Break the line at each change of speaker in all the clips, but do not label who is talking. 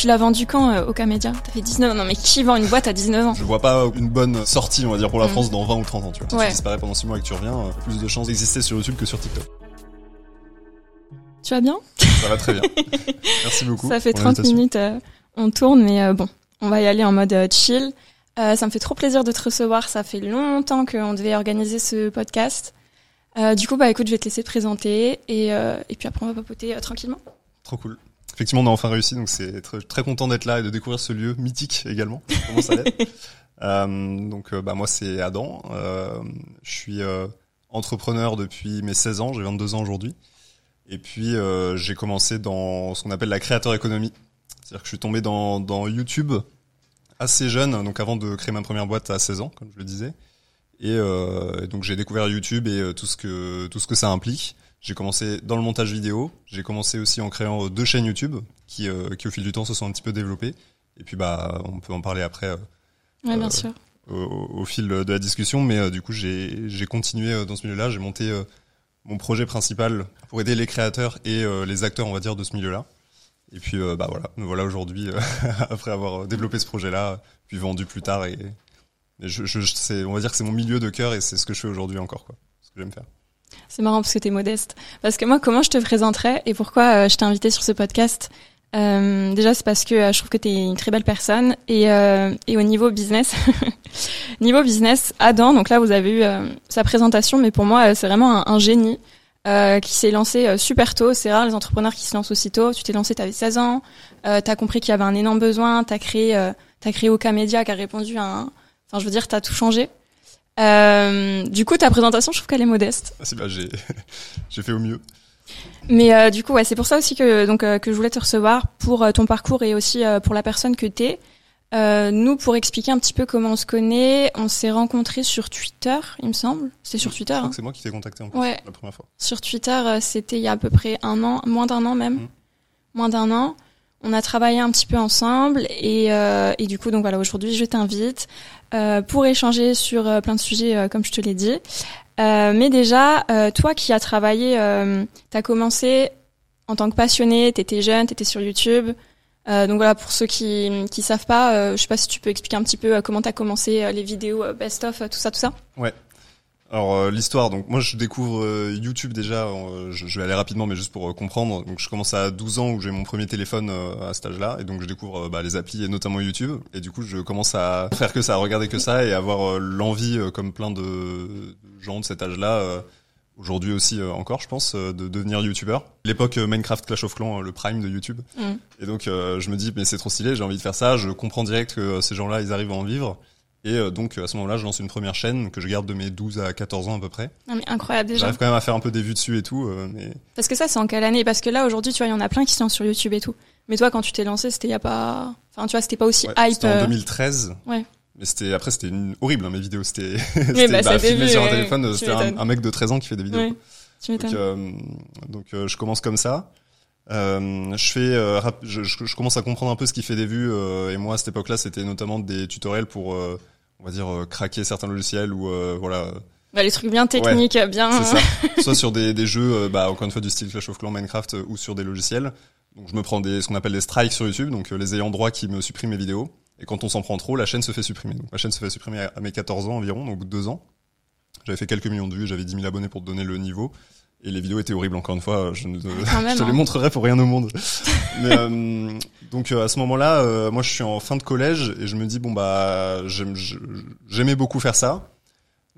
Tu l'as vendu quand euh, au Camédia T'as fait 19 ans. Non mais qui vend une boîte à 19 ans?
Je vois pas une bonne sortie, on va dire, pour la
Mm.
France dans 20 ou 30 ans, tu vois. Si
Ouais.
tu disparais pendant 6 mois et que tu reviens, euh, plus de chances d'exister sur YouTube que sur TikTok.
Tu vas bien?
Ça va très bien. Merci beaucoup.
Ça fait
pour
30
l'invitation.
minutes, euh, on tourne, mais euh, bon, on va y aller en mode chill. Ça me fait trop plaisir de te recevoir. Ça fait longtemps qu'on devait organiser ce podcast. Du coup, bah écoute, je vais te laisser te présenter et, et puis après on va papoter tranquillement.
Trop cool. Effectivement, on a enfin réussi, donc c'est très, très content d'être là et de découvrir ce lieu mythique également. Comment ça euh, Donc, euh, bah moi, c'est Adam. Euh, je suis euh, entrepreneur depuis mes 16 ans. J'ai 22 ans aujourd'hui. Et puis, euh, j'ai commencé dans ce qu'on appelle la créateur économie. C'est-à-dire que je suis tombé dans, dans YouTube assez jeune, donc avant de créer ma première boîte à 16 ans, comme je le disais. Et euh, donc, j'ai découvert YouTube et tout ce que tout ce que ça implique. J'ai commencé dans le montage vidéo. J'ai commencé aussi en créant euh, deux chaînes YouTube qui, euh, qui au fil du temps se sont un petit peu développées. Et puis bah, on peut en parler après euh,
Ouais, bien
Euh,
sûr.
au, au fil de la discussion. Mais euh, du coup, j'ai j'ai continué dans ce milieu-là. J'ai monté mon projet principal pour aider les créateurs et les acteurs, on va dire, de ce milieu-là. Et puis euh, bah voilà, me voilà aujourd'hui euh, après avoir développé ce projet-là, puis vendu plus tard. Et, et je, je, c'est- on va dire que c'est mon milieu de cœur et c'est ce que je fais aujourd'hui encore, quoi. Ce que j'aime faire.
C'est marrant parce que t'es modeste. Parce que moi, comment je te présenterais et pourquoi euh, je t'ai invité sur ce podcast Euh, Déjà, c'est parce que euh, je trouve que t'es une très belle personne et, et au niveau business, niveau business, Adam. Donc là, vous avez eu sa présentation, mais pour moi, c'est vraiment un, génie qui s'est lancé super tôt. C'est rare les entrepreneurs qui se lancent aussi tôt. Tu t'es lancé, t'avais 16 ans. Euh, t'as compris qu'il y avait un énorme besoin. T'as créé, euh, créé Oka Media qui a répondu à un. Enfin, je veux dire, t'as tout changé. Euh, du coup, ta présentation, je trouve qu'elle est modeste.
Ah, c'est bah, j'ai j'ai fait au mieux.
Mais euh, du coup, ouais, c'est pour ça aussi que donc euh, que je voulais te recevoir pour euh, ton parcours et aussi euh, pour la personne que t'es. Euh, nous, pour expliquer un petit peu comment on se connaît, on s'est rencontrés sur Twitter, il me semble. C'était sur Twitter.
Je crois
hein.
que c'est moi qui t'ai contacté en plus,
Ouais.
la première fois.
Sur Twitter, euh, c'était il y a à peu près un an, moins d'un an même,
Mhm.
moins d'un an. On a travaillé un petit peu ensemble et, euh, et du coup, donc voilà, aujourd'hui, je t'invite euh, pour échanger sur euh, plein de sujets, comme je te l'ai dit. Mais déjà, toi qui as travaillé, euh, t'as commencé en tant que passionné, t'étais jeune, t'étais sur YouTube. Donc voilà, pour ceux qui qui savent pas, je sais pas si tu peux expliquer un petit peu comment t'as commencé les vidéos best of, tout ça, tout ça.
Alors euh, l'histoire, donc moi je découvre euh, YouTube déjà, euh, je, je vais aller rapidement mais juste pour euh, comprendre. Donc je commence à 12 ans où j'ai mon premier téléphone à cet âge-là et donc je découvre bah, les applis et notamment YouTube et du coup je commence à faire que ça, à regarder que ça et avoir l'envie comme plein de gens de cet âge-là aujourd'hui aussi euh, encore je pense euh, de devenir YouTubeur. L'époque euh, Minecraft Clash of Clans, le prime de YouTube.
Mhm.
Et donc je me dis mais c'est trop stylé, j'ai envie de faire ça, je comprends direct que ces gens-là ils arrivent à en vivre. Et euh, donc à ce moment-là, je lance une première chaîne que je garde de mes 12 à 14 ans à peu près.
Non mais incroyable déjà.
J'arrive quand même à faire un peu des vues dessus et tout, euh, mais
Parce que ça, c'est en quelle année? Parce que là, aujourd'hui, tu vois, il y en a plein qui lancent sur YouTube et tout. Mais toi, quand tu t'es lancé, c'était il y a pas... Enfin, tu vois, c'était pas aussi
ouais,
hype.
c'était en
euh,
2013.
Ouais.
Mais c'était après c'était une... horrible hein, mes vidéos, c'était
bah, ça
filmé sur un téléphone, c'était un, mec de 13 ans qui fait des vidéos.
Ouais, tu.
Donc, euh, donc euh, je commence comme ça. Euh, je fais, euh, je, je- commence à comprendre un peu ce qui fait des vues. euh, et moi, à cette époque-là, c'était notamment des tutoriels pour, euh, on va dire, euh, craquer certains logiciels ou euh, voilà,
Ouais, les trucs bien techniques, bien...
C'est ça. Soit sur des, des jeux, bah, encore une fois, du style Clash of Clans, Minecraft, ou sur des logiciels. Donc je me prends des, ce qu'on appelle des strikes sur YouTube, donc les ayants droit qui me suppriment mes vidéos. Et quand on s'en prend trop, la chaîne se fait supprimer. Donc ma chaîne se fait supprimer à, mes 14 ans environ, donc deux ans. J'avais fait quelques millions de vues, j'avais 10 000 abonnés pour te donner le niveau. Et les vidéos étaient horribles, encore une fois, je, ne,
même,
je te les
hein.
montrerai pour rien au monde. Mais euh, donc euh, à ce moment-là, euh, moi je suis en fin de collège et je me dis bon bah j'aimais beaucoup faire ça.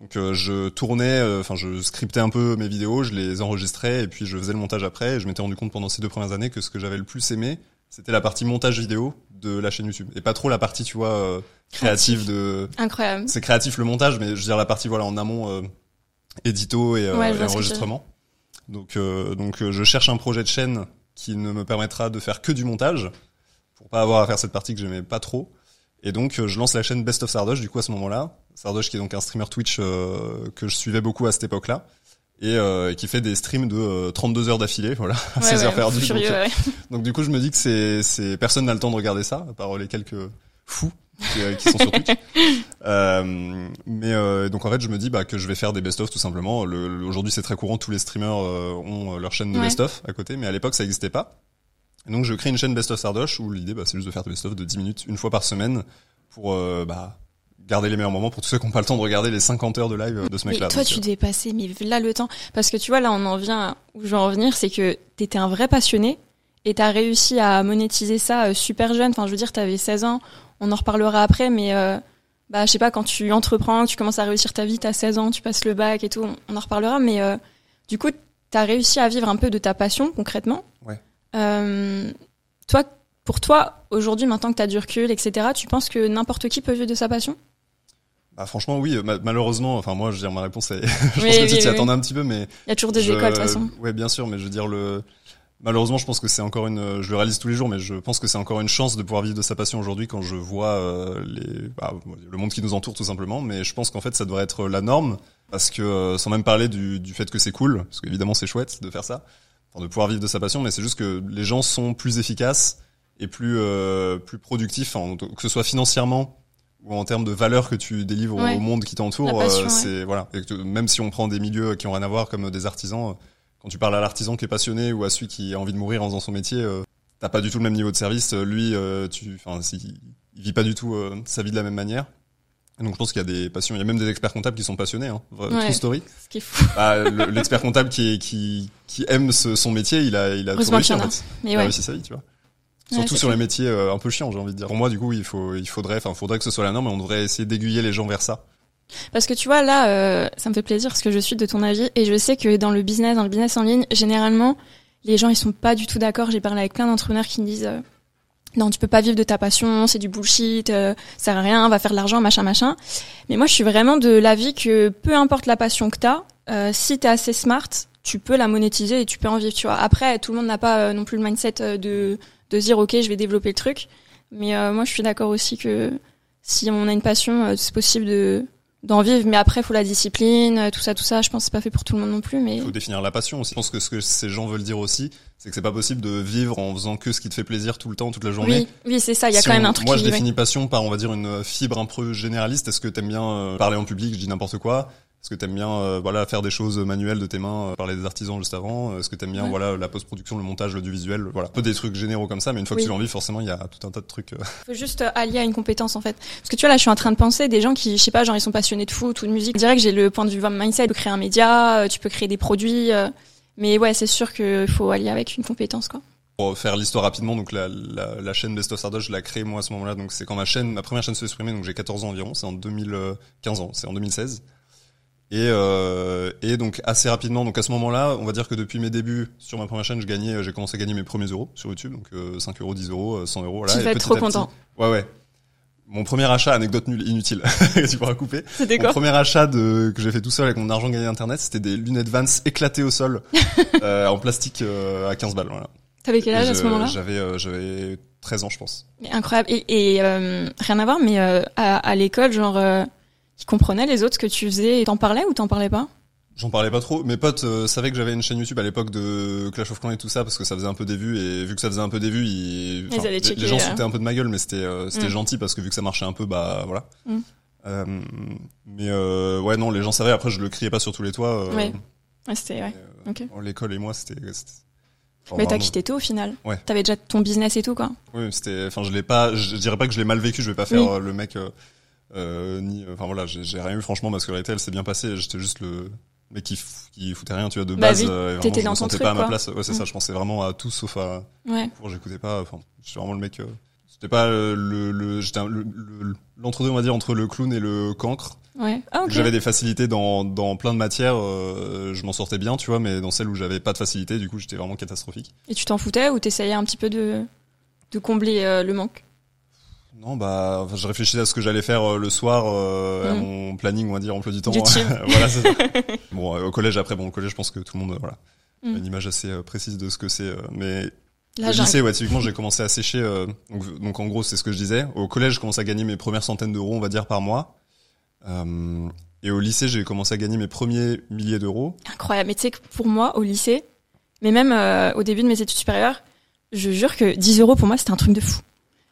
Donc euh, je tournais, euh, enfin je scriptais un peu mes vidéos, je les enregistrais et puis je faisais le montage après. Et je m'étais rendu compte pendant ces deux premières années que ce que j'avais le plus aimé, c'était la partie montage vidéo de la chaîne YouTube et pas trop la partie tu vois euh, créative de.
Incroyable.
C'est créatif le montage, mais je veux dire la partie voilà en amont euh, édito et, euh,
Ouais,
et enregistrement. Donc euh, donc euh, je cherche un projet de chaîne qui ne me permettra de faire que du montage pour pas avoir à faire cette partie que j'aimais pas trop. Et donc euh, je lance la chaîne Best of Sardoche du coup à ce moment-là. Sardoche qui est donc un streamer Twitch euh, que je suivais beaucoup à cette époque-là et euh, qui fait des streams de euh, 32 heures d'affilée, voilà, à
Ouais,
16 heures perdues. donc,
ouais.
donc du coup je me dis que c'est c'est personne n'a le temps de regarder ça à part les quelques fous qui, euh, qui sont sur Twitch. Euh, mais euh, donc en fait je me dis bah que je vais faire des best of tout simplement. Le, le- Aujourd'hui c'est très courant, tous les streamers euh, ont leur chaîne de
Ouais.
best of à côté, mais à l'époque ça n'existait pas. Et donc je crée une chaîne Best of Sardoche où l'idée bah, c'est juste de faire des best of de 10 minutes une fois par semaine pour euh, bah, garder les meilleurs moments pour tous ceux qui n'ont pas le temps de regarder les 50 heures de live de ce mec-là.
Mais toi, tu devais passer, mais là le temps, parce que tu vois, là on en vient où je veux en revenir, c'est que t'étais un vrai passionné et t'as réussi à monétiser ça euh, super jeune. Enfin, je veux dire, t'avais 16 ans. On en reparlera après, mais euh, bah je sais pas, quand tu entreprends, tu commences à réussir ta vie, t'as 16 ans, tu passes le bac et tout, on en reparlera. Mais euh, du coup, t'as réussi à vivre un peu de ta passion concrètement.
Ouais.
Euh, toi, pour toi, aujourd'hui, maintenant que t'as du recul, etc., tu penses que n'importe qui peut vivre de sa passion?
Bah, franchement, oui. Ma malheureusement, enfin moi, je veux dire, ma réponse est. je
Oui,
pense que
oui,
tu t'y
oui.
attendais un petit peu, mais.
Il y a toujours des
je-
écoles de toute façon.
Ouais, bien sûr, mais je veux dire le. Malheureusement, je pense que c'est encore une. Je le réalise tous les jours, mais je pense que c'est encore une chance de pouvoir vivre de sa passion aujourd'hui quand je vois euh, les bah, le monde qui nous entoure tout simplement. Mais je pense qu'en fait, ça devrait être la norme parce que euh, sans même parler du, du fait que c'est cool, parce qu'évidemment c'est chouette de faire ça, enfin, de pouvoir vivre de sa passion, mais c'est juste que les gens sont plus efficaces et plus euh, plus productifs, enfin, que ce soit financièrement ou en termes de valeur que tu délivres au-
Ouais.
au monde qui t'entoure, euh,
ouais.
c'est voilà. Et que même si on prend des milieux qui ont rien à voir comme des artisans, quand tu parles à l'artisan qui est passionné ou à celui qui a envie de mourir en faisant son métier, euh, t'as pas du tout le même niveau de service. Euh, Lui, euh, tu, enfin, si- il vit pas du tout euh, sa vie de la même manière. Et donc je pense qu'il y a des passions, il y a même des experts comptables qui sont passionnés. Hein.
Ouais.
True story.
Ce qui est fou.
Bah, le- L'expert comptable qui, qui qui aime ce- son métier, il a il a tout réussi en
en a.
fait.
Mais
Il a
ouais.
réussi sa vie, tu vois. Surtout sur les métiers euh, un peu chiants, j'ai envie de dire. Pour moi, du coup, il faut, il faudrait, enfin, faudrait que ce soit la norme, et on devrait essayer d'aiguiller les gens vers ça.
Parce que tu vois là, euh, ça me fait plaisir parce que je suis de ton avis et je sais que dans le business, dans le business en ligne, généralement, les gens ils sont pas du tout d'accord. J'ai parlé avec plein d'entrepreneurs qui me disent euh, non, tu peux pas vivre de ta passion, c'est du bullshit, euh, ça sert à rien, va faire de l'argent, machin, machin. Mais moi, je suis vraiment de l'avis que peu importe la passion que t'as, euh, si t'es assez smart, tu peux la monétiser et tu peux en vivre. Tu vois. Après, tout le monde n'a pas euh, non plus le mindset euh, de de dire ok, je vais développer le truc. Mais euh, moi, je suis d'accord aussi que si on a une passion, c'est possible de d'en vivre. Mais après, faut la discipline, euh, tout ça, tout ça. Je pense que c'est pas fait pour tout le monde non plus. Mais
Il faut définir la passion aussi. Je pense que ce que ces gens veulent dire aussi, c'est que c'est pas possible de vivre en faisant que ce qui te fait plaisir tout le temps, toute la journée.
oui, oui, c'est ça. Il y a
Si
quand même un truc
Moi,
qui
je définis passion par, on va dire, une fibre un peu généraliste. Est-ce que t'aimes bien euh, parler en public Je dis n'importe quoi. Est-ce que t'aimes bien, euh, voilà, faire des choses manuelles de tes mains, euh, parler des artisans juste avant? Est-ce que t'aimes bien,
Ouais.
voilà, la post-production, le montage, le visuel Voilà, un peu des trucs généraux comme ça. Mais une fois
Oui.
que tu l'en vis, forcément, il y a tout un tas de trucs. euh,
faut juste euh, allier à une compétence en fait. Parce que tu vois là, je suis en train de penser des gens qui, je sais pas, genre ils sont passionnés de foot ou de musique. Je dirais que j'ai le point de vue mindset. Tu peux créer un média, euh, tu peux créer des produits. euh, mais ouais, c'est sûr qu'il faut allier avec une compétence quoi.
Pour faire l'histoire rapidement, donc la, la, la chaîne Best of Sardoche, je l'ai créée moi à ce moment-là. Donc c'est quand ma chaîne, ma première chaîne se supprimée, donc j'ai 14 ans environ. C'est en 2015 ans, c'est en 2016. Et, euh, et donc assez rapidement, donc à ce moment-là, on va dire que depuis mes débuts sur ma première chaîne, je gagnais, j'ai commencé à gagner mes premiers euros sur YouTube, donc euh, 5 euros, 10 euros, euh, 100 euros. Voilà,
tu vas être trop
petit-
content.
Ouais, ouais. Mon premier achat, anecdote nulle, inutile, tu pourras couper.
C'était
Mon
quoi
premier achat de, que j'ai fait tout seul avec mon argent gagné internet, c'était des lunettes Vans éclatées au sol, euh, en plastique euh, à 15 balles. Voilà.
T'avais quel âge à ce moment-là
J'avais euh, j'avais 13 ans, je pense.
Mais Incroyable. Et, et euh, rien à voir, mais euh, à, à l'école, genre, euh, ils comprenaient les autres ce que tu faisais et t'en parlais ou t'en parlais pas?
J'en parlais pas trop. Mes potes euh, savaient que j'avais une chaîne YouTube à l'époque de Clash of Clans et tout ça parce que ça faisait un peu des vues et vu que ça faisait un peu des vues, ils, les,
checker,
les gens foutaient un peu de ma gueule, mais c'était euh, c'était
Mm.
gentil parce que vu que ça marchait un peu, bah voilà.
Mm.
Euh, mais ouais non, les gens savaient. Après, je le criais pas sur tous les toits.
Ouais. Ouais, c'était ouais.
L'école et moi, c'était.
Mais t'as quitté tôt au final.
Ouais.
T'avais déjà ton business et tout quoi.
Oui, c'était. Enfin, je l'ai pas. Je dirais pas que je l'ai mal vécu. Je vais pas faire
Oui.
le mec. Euh, euh, ni. Enfin voilà, j'ai rien eu franchement parce que la réalité, elle s'est bien passée. J'étais juste le mec qui, qui foutait rien, tu vois, de
Bah
base.
oui,
euh, vraiment, je
dans
me sentais
truc,
pas à ma place. Ouais, c'est
Mm.
ça. Je pensais vraiment à tout sauf à.
Ouais.
J'écoutais pas. Enfin, j'étais vraiment le mec. euh, C'était pas euh, le. le J'étais un- le- l'entre-deux, on va dire, entre le clown et le cancre.
Ouais. Ah ok.
J'avais des facilités dans dans plein de matières. euh, je m'en sortais bien, tu vois, mais dans celles où j'avais pas de facilité, du coup, j'étais vraiment catastrophique.
Et tu t'en foutais ou t'essayais un petit peu de de combler euh, le manque?
Non, bah, je réfléchissais à ce que j'allais faire euh, le soir, euh, à
Mm.
mon planning, on va dire, emploi du temps.
Du
voilà, ça. Bon, euh, au collège, après, bon, au collège, je pense que tout le monde, euh, voilà,
Mm.
a une image assez euh, précise de ce que c'est. euh, mais
Là,
lycée, ouais, typiquement, j'ai commencé à sécher. euh, donc, donc, en gros, c'est ce que je disais. Au collège, je commençais à gagner mes premières centaines d'euros, on va dire, par mois. Euh, et au lycée, j'ai commencé à gagner mes premiers milliers d'euros.
Incroyable. Mais tu sais que pour moi, au lycée, mais même euh, au début de mes études supérieures, je jure que 10 euros pour moi, c'était un truc de fou.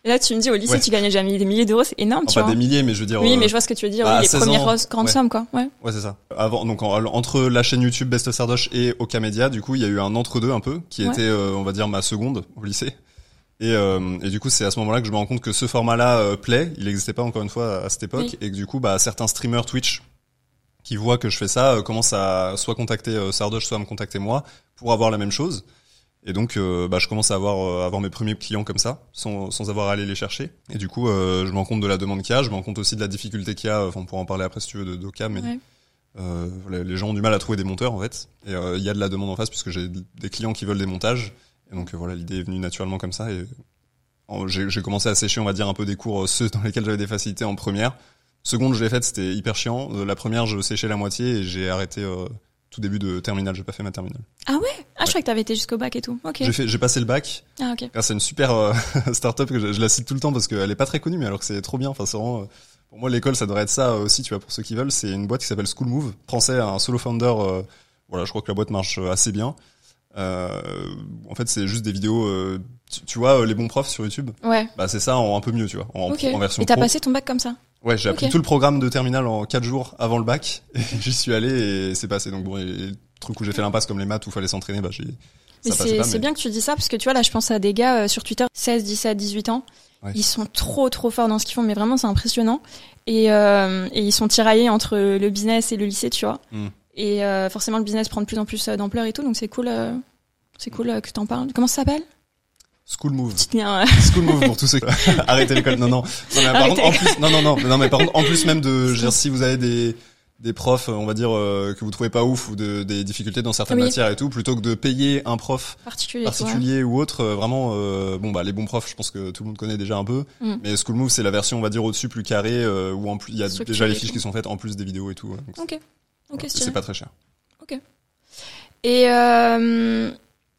Et là, tu me dis, au lycée,
Ouais.
tu gagnais déjà des milliers d'euros, c'est énorme, tu
Enfin,
vois.
des milliers, mais je veux dire.
Oui,
euh,
mais je vois ce que tu veux dire.
bah,
oui, les
16
premières
ans,
grandes
ouais.
sommes, quoi. Ouais.
Ouais, c'est ça. Avant, donc en- entre la chaîne YouTube Best of Sardoche et Oka Media, du coup, il y a eu un entre-deux un peu, qui était, euh, on va dire, ma seconde au lycée. Et, euh, et du coup, c'est à ce moment-là que je me rends compte que ce format-là euh, plaît. Il n'existait pas encore une fois à cette époque,
Oui.
et que du coup, bah, certains streamers Twitch qui voient que je fais ça euh, commencent à soit contacter Sardoche, soit à me contacter moi pour avoir la même chose. Et donc, euh, bah, je commence à avoir, euh, avoir mes premiers clients comme ça, sans, sans avoir à aller les chercher. Et du coup, euh, je me rends compte de la demande qu'il y a, je me rends compte aussi de la difficulté qu'il y a. Enfin, on pourra en parler après si tu veux de Doka, mais
Ouais.
euh, les- les gens ont du mal à trouver des monteurs en fait. Et euh, il y a de la demande en face puisque j'ai des clients qui veulent des montages. Et donc euh, voilà, l'idée est venue naturellement comme ça. Et j'ai commencé à sécher, on va dire, un peu des cours, euh, ceux dans lesquels j'avais des facilités en première. Seconde, je l'ai faite, c'était hyper chiant. Euh, La première, je séchais la moitié et j'ai arrêté euh, tout début de terminale. J'ai pas fait ma terminale.
Ah, je crois que t'avais été jusqu'au bac et tout. Ok.
J'ai fait, j'ai passé le bac.
Ah, ok.
grâce à une super euh, start-up que je, je la cite tout le temps parce qu'elle est pas très connue, mais alors que c'est trop bien. Enfin, c'est vraiment. euh, pour moi, l'école, ça devrait être ça aussi, tu vois, pour ceux qui veulent. C'est une boîte qui s'appelle School Move, français, un solo founder. euh, voilà, je crois que la boîte marche euh, assez bien. Euh, en fait, c'est juste des vidéos. euh, tu, tu vois, euh, les bons profs sur YouTube?
Ouais.
Bah, c'est ça en un peu mieux, tu vois, en, version
Et t'as passé ton bac comme ça?
Ouais, j'ai appris tout le programme de terminale en 4 jours avant le bac. Et j'y suis allé et c'est passé. Donc bon, et les trucs où j'ai fait l'impasse comme les maths où fallait s'entraîner, bah j'ai.
C'est
mais-
bien que tu dis ça parce que tu vois là je pense à des gars euh, sur Twitter 16, 17, 18 ans.
Ouais.
Ils sont trop trop forts dans ce qu'ils font mais vraiment c'est impressionnant et, euh, et ils sont tiraillés entre le business et le lycée tu vois.
Mm.
Et euh, forcément le business prend de plus en plus d'ampleur et tout donc c'est cool c'est cool que t'en parles. Comment ça s'appelle?
School Move. School Move pour tous ceux qui arrêtez l'école. Non non. Non mais par
Arrêtez.
contre en plus non non non non mais par contre en plus même de je veux dire si vous avez des des profs on va dire euh, que vous trouvez pas ouf ou de, des difficultés dans certaines
Oui.
matières et tout plutôt que de payer un prof
particulier.
particulier ou autre euh, vraiment euh, bon bah les bons profs je pense que tout le monde connaît déjà un peu
Mm.
mais School Move c'est la version on va dire au-dessus plus carrée euh, où en plus il y a déjà les fiches qui sont faites en plus des vidéos et tout. ouais. Donc,
Ok. Ok
c'est pas très cher.
Et euh,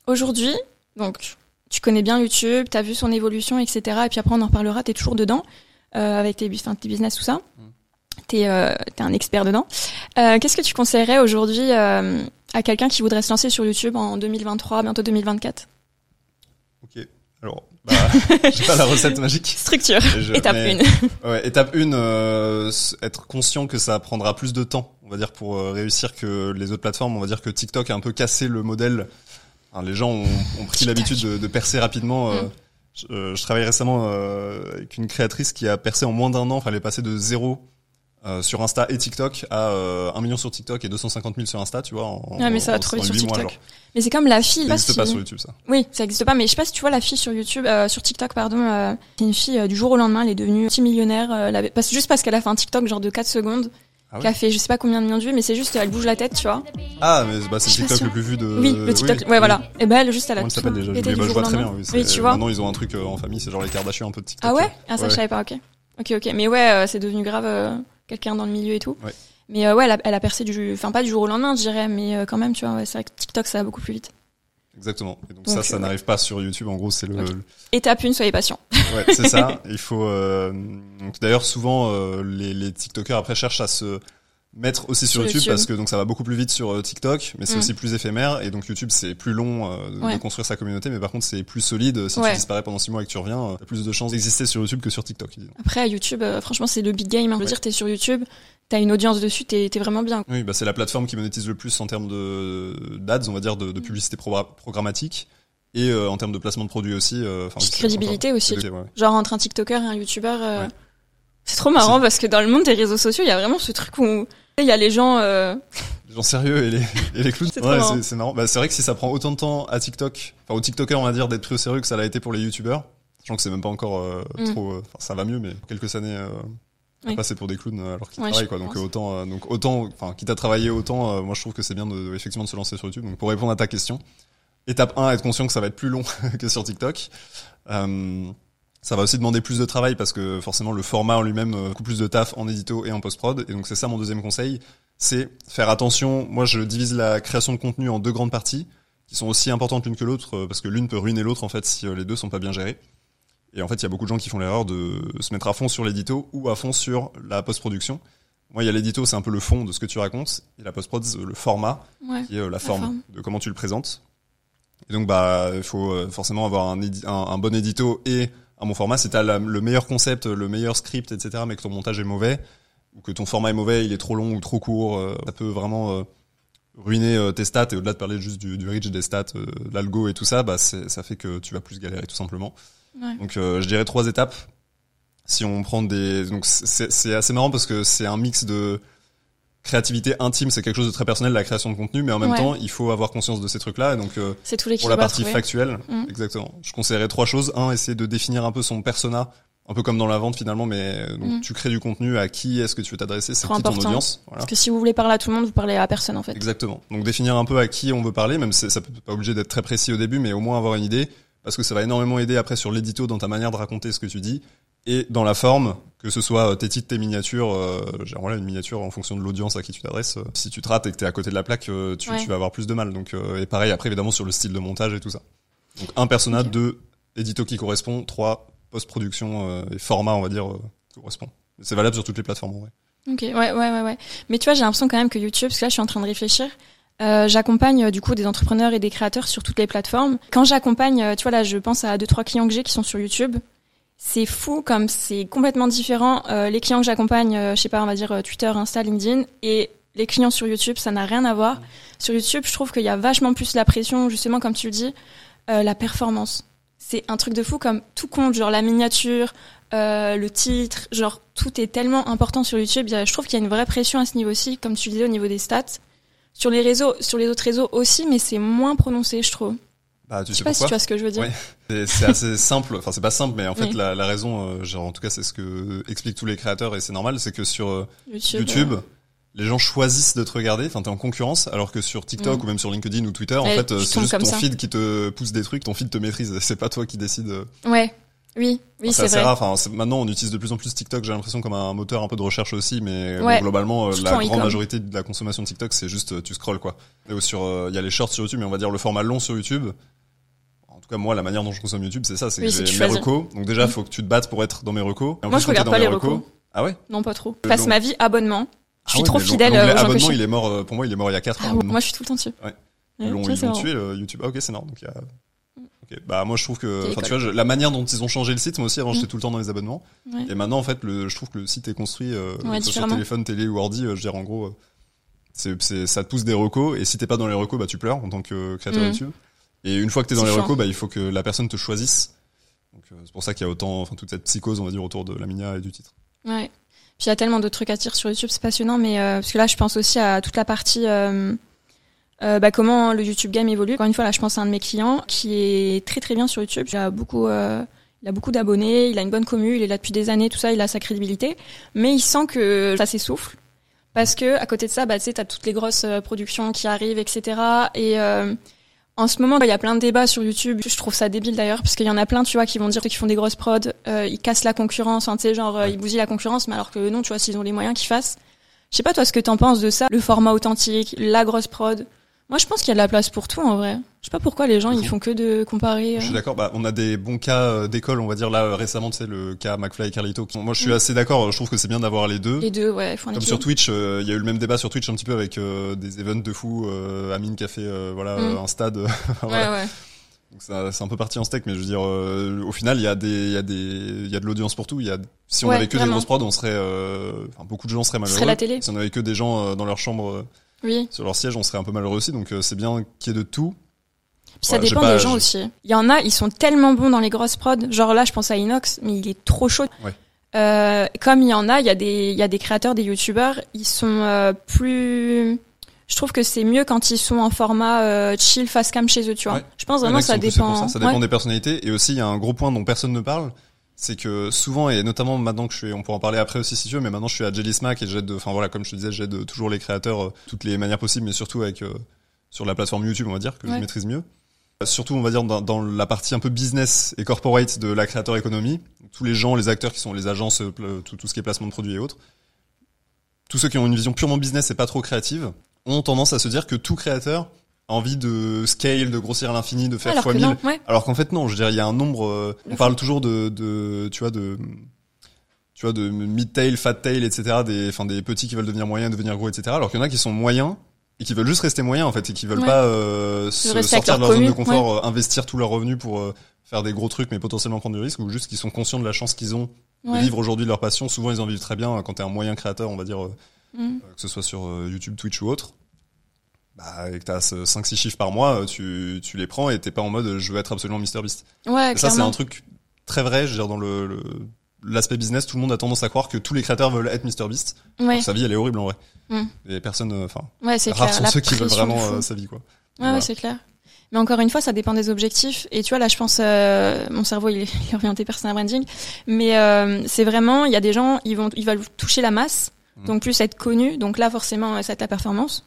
aujourd'hui, donc tu connais bien YouTube, t'as vu son évolution, etc. Et puis après on en reparlera. T'es toujours dedans euh, avec tes, tes business tout ça.
Mm.
T'es euh, t'es un expert dedans. Euh, Qu'est-ce que tu conseillerais aujourd'hui euh, à quelqu'un qui voudrait se lancer sur YouTube en 2023, bientôt 2024
Ok. Alors bah, j'ai pas la recette magique.
Structure.
Je-
Étape
mais-
1.
Ouais, étape 1, être conscient que ça prendra plus de temps, on va dire, pour euh, réussir que les autres plateformes. On va dire que TikTok a un peu cassé le modèle. Les gens ont, ont pris l'habitude de, de percer rapidement. euh,
Mm.
je, euh, je travaille récemment euh, avec une créatrice qui a percé en moins d'un an. Enfin, elle est passée de zéro euh, sur Insta et TikTok à euh, 1 million sur TikTok et 250 000 sur Insta, tu vois. En,
Ouais, mais ça va trop vite sur
mois.
Mais c'est comme la fille.
Ça n'existe
pas
sur YouTube, ça.
Oui, ça existe pas, mais je sais pas si tu vois la fille sur YouTube, sur TikTok, pardon. c'est une fille du jour au lendemain, elle est devenue multimillionnaire. Avait- parce, juste parce qu'elle a fait un TikTok genre de 4 secondes,
Ah ouais
fait je sais pas combien de millions de vues, mais c'est juste elle bouge la tête, tu vois.
Ah, mais bah, c'est le TikTok le plus vu de.
oui, le TikTok.
oui,
ouais, voilà. Et ben elle juste elle a
Comment s'appelle déjà? bah, Je vois très bien. Oui,
Oui, tu vois.
Maintenant, ils ont un truc euh, en famille, c'est genre les Kardashians un peu de TikTok.
Ah ouais? Ah ça
Ouais.
je savais pas. Ok. Ok ok. Mais ouais, euh, c'est devenu grave euh, quelqu'un dans le milieu et tout.
Ouais.
Mais ouais, elle a, elle a percé du, enfin pas du jour au lendemain, je dirais, mais quand même, tu vois. ouais, c'est vrai que TikTok ça va beaucoup plus vite.
Exactement. Et donc,
Donc,
ça, ça
euh,
n'arrive pas sur YouTube. En gros, c'est le,
Étape 1, soyez patient.
ouais, c'est ça. Il faut. euh, D'ailleurs, souvent, euh, les, les TikTokers après cherchent à se mettre aussi sur,
Sur
YouTube,
YouTube.
parce que donc ça va beaucoup plus vite sur euh, TikTok, mais c'est
Mm.
aussi plus éphémère. Et donc YouTube, c'est plus long euh, de,
Ouais.
de construire sa communauté, mais par contre, c'est plus solide. Si
Ouais.
tu disparais pendant six mois et que tu reviens, t'as plus de chances d'exister sur YouTube que sur TikTok. disons.
Après, à YouTube, euh, franchement, c'est le big game. hein. Je veux
Ouais.
dire, t'es sur YouTube, t'as une audience dessus, t'es t'es vraiment bien.
Oui, bah c'est la plateforme qui monétise le plus en termes de d'ads, on va dire, de,
Mm.
de publicité pro- programmatique. Et euh, en termes de placement de produits aussi. euh,
crédibilité aussi.
ouais.
Genre entre un TikToker et un YouTuber. euh,
Ouais.
C'est trop marrant parce que dans le monde des réseaux sociaux, il y a vraiment ce truc où il y a les gens. euh,
Les gens sérieux et les, et les clowns.
C'est
ouais,
marrant.
c'est. Bah, vrai que si ça prend autant de temps à TikTok, enfin aux TikTokers, on va dire, d'être pris au sérieux que ça l'a été pour les YouTubers, sachant que c'est même pas encore euh,
Mm.
trop. euh, ça va mieux, mais quelques années euh, à
Oui.
passer pour des clowns euh, alors qu'ils
Ouais,
travaillent, quoi. Donc
pense.
autant, euh, donc autant, enfin, quitte à travailler autant, euh, moi je trouve que c'est bien de, effectivement de se lancer sur YouTube. Donc pour répondre à ta question, étape 1, être conscient que ça va être plus long que sur TikTok. Euh, ça va aussi demander plus de travail parce que forcément le format en lui-même beaucoup plus de taf en édito et en post-prod. Et donc c'est ça mon deuxième conseil, c'est faire attention. Moi je divise la création de contenu en deux grandes parties qui sont aussi importantes l'une que l'autre parce que l'une peut ruiner l'autre en fait si les deux sont pas bien gérés. Et en fait il y a beaucoup de gens qui font l'erreur de se mettre à fond sur l'édito ou à fond sur la post-production. Moi il y a l'édito c'est un peu le fond de ce que tu racontes et la post-prod c'est le format
Ouais.
qui est euh, la forme,
forme.
de comment tu le présentes. Et donc bah il faut euh, forcément avoir un, édi- un, un bon édito et un bon format. Si t'as la- le meilleur concept, le meilleur script, etc., mais que ton montage est mauvais ou que ton format est mauvais, il est trop long ou trop court, euh, ça peut vraiment euh, ruiner euh, tes stats. Et au-delà de parler juste du, du reach des stats, de l'algo et tout ça, bah ça fait que tu vas plus galérer tout simplement.
Ouais.
Donc euh, je dirais trois étapes. Si on prend des donc c'est assez marrant parce que c'est un mix de créativité intime, c'est quelque chose de très personnel la création de contenu, mais en même
Ouais.
temps il faut avoir conscience de ces trucs-là. Et donc euh,
C'est tout
pour la partie factuelle,
Mm.
exactement. Je conseillerais trois choses. Un, essayer de définir un peu son persona, un peu comme dans la vente finalement, mais euh, donc
Mm.
tu crées du contenu. À qui est-ce que tu veux t'adresser C'est qui ton
important.
audience Voilà.
Parce que si vous voulez parler à tout le monde, vous parlez à personne en fait.
Exactement. Donc définir un peu à qui on veut parler, même si ça peut pas obligé d'être très précis au début, mais au moins avoir une idée, parce que ça va énormément aider après sur l'édito dans ta manière de raconter ce que tu dis et dans la forme, que ce soit tes titres, tes miniatures. Euh, genre, voilà, une miniature en fonction de l'audience à qui tu t'adresses. euh, Si tu te rates et que t'es à côté de la plaque, euh, tu,
Ouais.
tu vas avoir plus de mal. Donc euh, et pareil après évidemment sur le style de montage et tout ça. Donc un personnat,
Ok.
deux édito qui correspond, trois post-production euh, et format on va dire euh, qui correspond. C'est valable sur toutes les plateformes en vrai.
Ok, ouais, ouais, ouais, ouais. Mais tu vois, j'ai l'impression quand même que YouTube, parce que là, je suis en train de réfléchir. Euh, j'accompagne euh, du coup des entrepreneurs et des créateurs sur toutes les plateformes. Quand j'accompagne, euh, tu vois là, je pense à deux trois clients que j'ai qui sont sur YouTube. C'est fou comme c'est complètement différent. Euh, les clients que j'accompagne, je sais pas, on va dire Twitter, Insta, LinkedIn, et les clients sur YouTube, ça n'a rien à voir. Sur YouTube, je trouve qu'il y a vachement plus la pression, justement, comme tu le dis, la performance. C'est un truc de fou comme tout compte, genre la miniature, le titre, genre tout est tellement important sur YouTube. Je trouve qu'il y a une vraie pression à ce niveau aussi, comme tu disais au niveau des stats. Sur les réseaux, sur les autres réseaux aussi, mais c'est moins prononcé, je trouve.
Bah tu
Je
sais
sais pas si tu vois ce que je veux dire.
C'est assez simple, enfin c'est pas simple, mais en fait
Oui.
la, la raison, euh, genre en tout cas c'est ce que expliquent tous les créateurs et c'est normal, c'est que sur euh,
YouTube.
YouTube, les gens choisissent de te regarder, enfin t'es en concurrence, alors que sur TikTok
Mm.
ou même sur LinkedIn ou Twitter, en fait euh, c'est juste ton
ça.
feed qui te pousse des trucs, ton feed te maîtrise, c'est pas toi qui décide.
Ouais. Oui, oui,
Enfin,
c'est vrai.
rare, enfin c'est- maintenant on utilise de plus en plus TikTok, j'ai l'impression comme un moteur un peu de recherche aussi, mais bon,
Ouais.
globalement euh,
Surtout
la grande majorité de la consommation de TikTok c'est juste euh, tu scrolls quoi. Et sur euh, il y a les shorts sur YouTube, mais on va dire le format long sur YouTube. En tout cas, moi, la manière dont je consomme YouTube, c'est ça, c'est
Oui,
que
c'est
j'ai
tu
mes
choisis.
recos. Donc déjà,
Mm.
faut que tu te battes pour être dans mes recos. Et en
Moi,
plus,
je regarde pas les recos.
Ah ouais?
Non, pas trop. Je passe
long.
ma vie abonnement. Je
Ah
suis
ouais,
trop fidèle
l'onglet
euh, aux gens que
abonnement,
je
il
suis.
est mort, euh, pour moi, il est mort il y a 4 ans.
Ah,
l'abonnement.
moi, je suis tout le temps dessus.
Ouais, Ils l'ont tué, YouTube. Ah, ok, c'est énorme. Donc, il y a... Bah, moi, je trouve que, enfin, tu vois, je- la manière dont ils ont changé le site, moi aussi, avant,
Mm.
j'étais tout le temps dans les abonnements.
Ouais.
Et maintenant, en fait, le, je trouve que le site est construit, euh, soit sur téléphone, télé ou ordi, euh, je dire, en gros, euh, c'est, c'est, ça te pousse des recos, et si t'es pas dans les recos, bah, tu pleures en tant que créateur
Mm.
YouTube. Et une fois que t'es dans les
chiant.
recos, bah, il faut que la personne te choisisse. Donc, euh, c'est pour ça qu'il y a autant, enfin, toute cette psychose, on va dire, autour de la minia et du titre.
Ouais. Puis il y a tellement de trucs à dire sur YouTube, c'est passionnant, mais euh, parce que là, je pense aussi à toute la partie euh, bah, comment le YouTube game évolue. Encore une fois, là, je pense à un de mes clients qui est très très bien sur YouTube. Il a beaucoup, euh, il a beaucoup d'abonnés, il a une bonne commu, il est là depuis des années, tout ça, il a sa crédibilité, mais il sent que ça s'essouffle parce que à côté de ça, bah, tu sais, t'as toutes les grosses euh, productions qui arrivent, etc. Et euh, en ce moment, bah, il y a plein de débats sur YouTube. Je trouve ça débile d'ailleurs, parce qu'il y en a plein, tu vois, qui vont dire qu'ils font des grosses prods, euh, ils cassent la concurrence, hein, tu sais, genre, euh, ils bousillent la concurrence, mais alors que non, tu vois, s'ils ont les moyens qu'ils fassent. Je sais pas, toi, ce que t'en penses de ça, le format authentique, la grosse prod. Moi, je pense qu'il y a de la place pour tout, en vrai. Je sais pas pourquoi les gens, ils font que de comparer. euh.
Je suis d'accord. Bah, on a des bons cas euh, d'école, on va dire là euh, récemment, tu sais, le cas McFly et Carlito. Moi, je suis
Mm.
assez d'accord. Je trouve que c'est bien d'avoir les deux.
Les deux, ouais, faut
Comme sur Twitch, euh, il y a eu le même débat sur Twitch un petit peu avec euh, des events de fou. Euh, Amine qui a fait euh, voilà
Mm.
un stade.
Ouais,
voilà.
ouais.
Donc ça, c'est un peu parti en steak, mais je veux dire, euh, au final, il y a des, il y a des, il y a de l'audience pour tout. Il y a, si on
Ouais,
avait que
vraiment.
des grosses prods, on serait, euh, enfin, beaucoup de gens seraient malheureux.
serait la télé.
Si on avait que des gens euh, dans leur chambre, euh,
Oui.
sur leur siège, on serait un peu malheureux aussi. Donc euh, c'est bien qu'il y ait de tout.
Puis ça dépend
pas-
des gens aussi. Il y en a, ils sont tellement bons dans les grosses prods. Genre là, je pense à Inox, mais il est trop chaud.
Ouais.
Euh, comme il y en a, il y a des, il y a des créateurs, des youtubeurs, ils sont euh, plus. Je trouve que c'est mieux quand ils sont en format euh, chill face cam chez eux, tu vois.
Ouais.
Je pense vraiment ça dépend.
ça. Ça dépend
Ouais.
des personnalités. Et aussi, il y a un gros point dont personne ne parle. C'est que souvent, et notamment maintenant que je suis, on pourra en parler après aussi si tu veux, mais maintenant je suis à Jelly Smack et j'aide, enfin voilà, comme je te disais, j'aide toujours les créateurs, euh, toutes les manières possibles, mais surtout avec, euh, sur la plateforme YouTube, on va dire, que je maîtrise mieux. Surtout, on va dire, dans, dans la partie un peu business et corporate de la créateur économie. Tous les gens, les acteurs qui sont les agences, euh, tout, tout ce qui est placement de produits et autres. Tous ceux qui ont une vision purement business et pas trop créative ont tendance à se dire que tout créateur envie de scale, de grossir à l'infini, de faire
Alors
fois
que
1000.
non, ouais.
Alors qu'en fait non, je veux dire il y a un nombre euh, on parle toujours de de tu vois de tu vois de mid tail, fat tail etc des enfin des petits qui veulent devenir moyens, devenir gros etc. Alors qu'il y en a qui sont moyens et qui veulent juste rester moyens en fait et qui veulent
Ouais.
pas euh, se sortir de
leur
zone de confort, euh, investir tous leurs revenus pour faire des gros trucs mais potentiellement prendre du risque ou juste qu'ils sont conscients de la chance qu'ils ont de vivre aujourd'hui de leur passion. Souvent ils en vivent très bien quand t'es un moyen créateur, on va dire euh,
Mm.
que ce soit sur YouTube, Twitch ou autre. Bah, et que t'as 5-6 chiffres par mois, euh, tu, tu les prends et t'es pas en mode euh, je veux être absolument MrBeast.
Ouais,
Et ça, c'est un truc très vrai. Je veux dire, dans le, le- l'aspect business, tout le monde a tendance à croire que tous les créateurs veulent être MrBeast.
Ouais,
Sa vie, elle est horrible en vrai.
Mm.
Et personne, euh, enfin,
ouais, c'est
rares
clair.
sont
La
ceux qui veulent vraiment euh, sa vie, quoi.
Ouais,
Voilà.
ouais, c'est clair. Mais encore une fois, ça dépend des objectifs. Et tu vois, là, je pense, euh, mon cerveau, il est, il est orienté personal branding. Mais euh, c'est vraiment, il y a des gens, ils vont, ils veulent toucher la masse,
Mhm.
donc plus être connus. Donc là, forcément, ça va être la performance.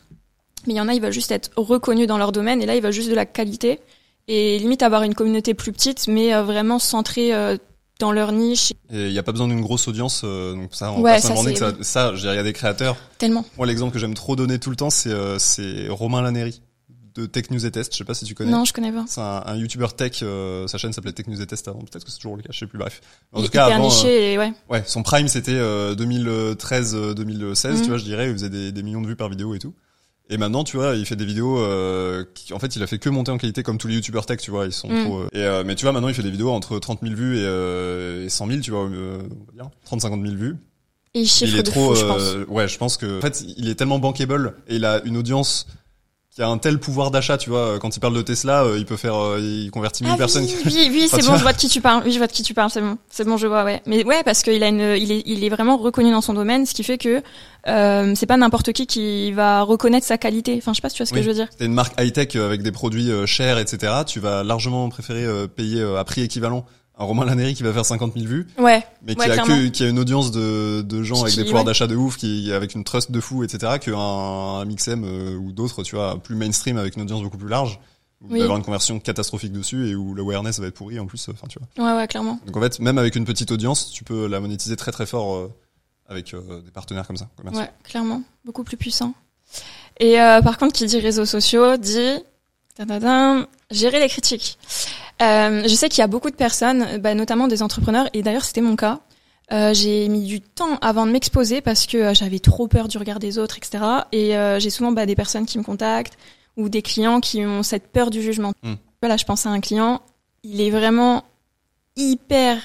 Mais il y en a, ils veulent juste être reconnus dans leur domaine. Et là, ils veulent juste de la qualité. Et limite avoir une communauté plus petite, mais euh, vraiment centrée euh, dans leur niche.
Et il n'y a pas besoin d'une grosse audience, euh, donc ça, en
Ouais, ça, c'est-
ça, ça, y a des créateurs.
Tellement.
Moi, l'exemple que j'aime trop donner tout le temps, c'est euh, c'est Romain Laneri de Tech News et Test. Je sais pas si tu connais.
Non, je connais pas.
C'est un, un YouTuber tech. euh, sa chaîne s'appelait Tech News et Test avant. Peut-être que c'est toujours le cas. Je sais plus. Bref. En
Il-
tout cas, avant, euh,
niché, et ouais.
ouais, son prime c'était euh, 2013-2016.
Mhm.
Tu vois, je dirais, il faisait des, des millions de vues par vidéo et tout. Et maintenant, tu vois, il fait des vidéos euh, qui, en fait, il a fait que monter en qualité comme tous les youtubeurs tech, tu vois, ils sont
Mm.
trop. euh, et euh, mais tu vois, maintenant, il fait des vidéos entre 30 000 vues et, euh, et 100 000, tu vois, euh, on va dire 30-50 000 vues.
Et il
il est
de
trop,
fou, je pense.
euh, ouais, je pense que, en fait, il est tellement bankable et il a une audience qui a un tel pouvoir d'achat, tu vois, quand il parle de Tesla, euh, il peut faire, euh, il convertit 1000
Ah
personnes.
oui, oui, oui,
Enfin,
c'est bon,
vois.
je vois de qui tu parles. Oui, je vois de qui tu parles, c'est bon. C'est bon, je vois, ouais. Mais ouais, parce qu'il a une, il est, il est vraiment reconnu dans son domaine, ce qui fait que euh, c'est pas n'importe qui qui va reconnaître sa qualité. Enfin, je sais pas si tu vois ce
Oui.
que je veux dire.
T'es une marque high-tech euh, avec des produits euh, chers, etc. Tu vas largement préférer euh, payer euh, à prix équivalent un Romain Laneri qui va faire 50 000 vues,
Ouais,
mais qui
Ouais,
a que, qui a une audience de, de gens
Qui-
avec des pouvoirs
ouais.
d'achat de ouf, qui avec une trust de fou, etc. qu'un un Mixem euh, ou d'autres, tu vois, plus mainstream avec une audience beaucoup plus large. Où
Oui.
Il va y avoir une conversion catastrophique dessus et où l'awareness va être pourri en plus. Enfin, tu vois.
ouais, ouais, clairement.
Donc en fait, même avec une petite audience, tu peux la monétiser très très fort euh, avec euh, des partenaires comme ça. commerciaux.
Ouais, clairement, beaucoup plus puissant. Et euh, par contre, qui dit réseaux sociaux dit gérer les critiques. Euh, je sais qu'il y a beaucoup de personnes, bah, notamment des entrepreneurs, et d'ailleurs c'était mon cas. Euh, j'ai mis du temps avant de m'exposer parce que euh, j'avais trop peur du regard des autres, etc. Et euh, j'ai souvent bah, des personnes qui me contactent ou des clients qui ont cette peur du jugement.
Hmm.
Voilà, je pense à un client, il est vraiment hyper,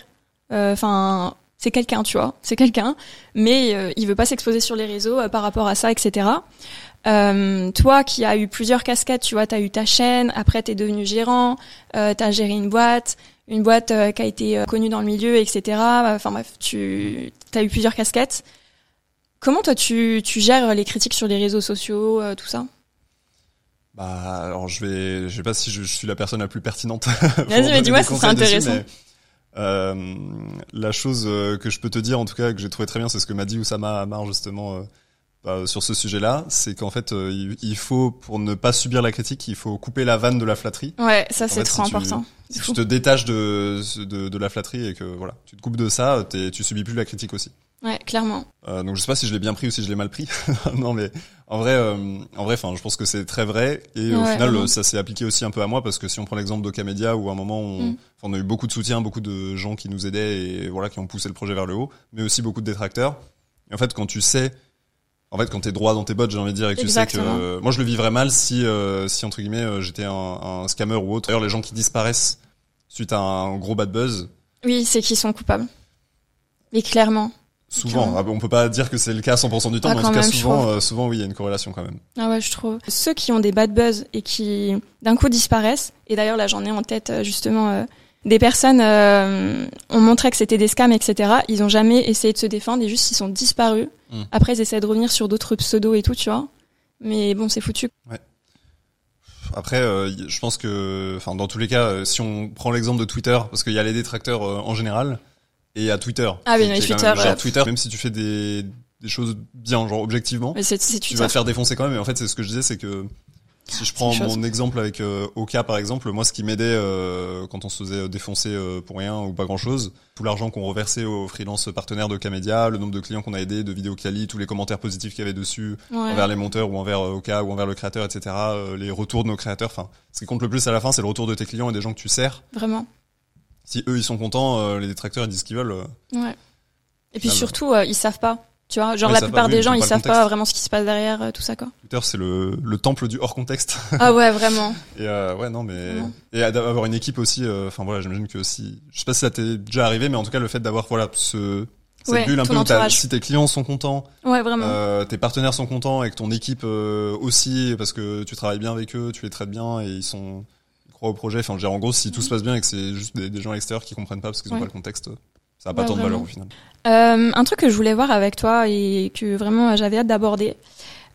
euh, enfin, c'est quelqu'un, tu vois, c'est quelqu'un, mais il veut pas s'exposer sur les réseaux par rapport à ça, etc. Euh, toi qui as eu plusieurs casquettes, tu vois, tu as eu ta chaîne, après tu es devenu gérant, euh, tu as géré une boîte, une boîte euh, qui a été euh, connue dans le milieu, etc. Enfin bref, tu as eu plusieurs casquettes. Comment toi tu, tu gères les critiques sur les réseaux sociaux, euh, tout ça?
Bah alors je vais, je sais pas si je, je suis la personne la plus pertinente.
Vas-y, mais dis-moi
conseils dessus,
intéressant.
mais, euh, la chose que je peux te dire en tout cas que j'ai trouvé très bien, c'est ce que m'a dit Oussama Amar justement euh, sur ce sujet-là, c'est qu'en fait euh, il, faut pour ne pas subir la critique, il faut couper la vanne de la flatterie.
Ouais, ça c'est trop
si tu-
important.
Si tu te détaches de, de, de la flatterie et que voilà, tu te coupes de ça, t'es- tu subis plus la critique aussi.
Ouais, clairement.
Euh, donc je sais pas si je l'ai bien pris ou si je l'ai mal pris. non mais en vrai, en vrai, enfin, je pense que c'est très vrai et au final, ça s'est appliqué aussi un peu à moi parce que si on prend l'exemple d'Okamedia où à un moment on,
Mm.
on a eu beaucoup de soutien, beaucoup de gens qui nous aidaient et voilà qui ont poussé le projet vers le haut, mais aussi beaucoup de détracteurs. Et en fait, quand tu sais, en fait, quand t'es droit dans tes bottes, j'ai envie de dire, et que tu sais que euh, moi je le vivrais mal si, euh, si entre guillemets, euh, j'étais un, un scammer ou autre. D'ailleurs, les gens qui disparaissent suite à un gros bad buzz,
Oui, c'est qu'ils sont coupables. Mais clairement.
Souvent,
Clairement.
Ah, on peut pas dire que c'est le cas 100% du temps,
Ah,
mais en tout cas
même,
souvent, souvent oui, il y a une corrélation quand même.
Ah ouais, je trouve. Ceux qui ont des bad buzz et qui d'un coup disparaissent, et d'ailleurs là j'en ai en tête justement des personnes euh, ont montré que c'était des scams, etc. Ils ont jamais essayé de se défendre et juste ils sont disparus.
Mm.
Après ils essaient de revenir sur d'autres pseudos et tout, tu vois. Mais bon, c'est foutu.
Après, euh, je pense que, enfin, dans tous les cas, euh, si on prend l'exemple de Twitter, parce qu'il y a les détracteurs euh, en général, et il y a Twitter.
Ah oui, mais Twitter,
même- genre, Twitter, même si tu fais des, des choses bien, genre objectivement,
Mais c'est c'est
tu vas te faire défoncer quand même. Et en fait, c'est ce que je disais, c'est que si je prends mon exemple avec euh, Oka par exemple, moi, ce qui m'aidait euh, quand on se faisait défoncer euh, pour rien ou pas grand chose, tout l'argent qu'on reversait aux freelance partenaires de Kamedia, le nombre de clients qu'on a aidés, de vidéos quali, tous les commentaires positifs qu'il y avait dessus,
Ouais.
envers les monteurs ou envers euh, Oka ou envers le créateur, etc. euh, les retours de nos créateurs. Enfin, ce qui compte le plus à la fin, c'est le retour de tes clients et des gens que tu sers.
Vraiment.
Si eux ils sont contents, euh, les détracteurs ils disent ce qu'ils veulent. euh,
Ouais. Et puis surtout, euh, ils savent pas. Tu vois, genre
Ouais,
la plupart des gens, ils savent pas vraiment ce qui se passe derrière euh, tout ça, quoi.
Twitter c'est le, le temple du hors contexte.
ah ouais, vraiment.
Et euh, ouais non mais et d'avoir une équipe aussi. euh, Enfin voilà, j'imagine que si, je sais pas si ça t'est déjà arrivé, mais en tout cas le fait d'avoir voilà ce cette
Ouais,
bulle un peu où si tes clients sont contents,
Ouais, vraiment.
euh, tes partenaires sont contents et que ton équipe aussi parce que tu travailles bien avec eux, tu les traites bien et ils sont ils croient au projet. Enfin, je veux dire, en gros, si tout se passe bien et que c'est juste des, des gens à l'extérieur qui comprennent pas parce qu'ils ont
Ouais.
pas le contexte, ça a pas
Ouais,
tant de valeur au final.
Euh, un truc que je voulais voir avec toi et que vraiment euh, j'avais hâte d'aborder,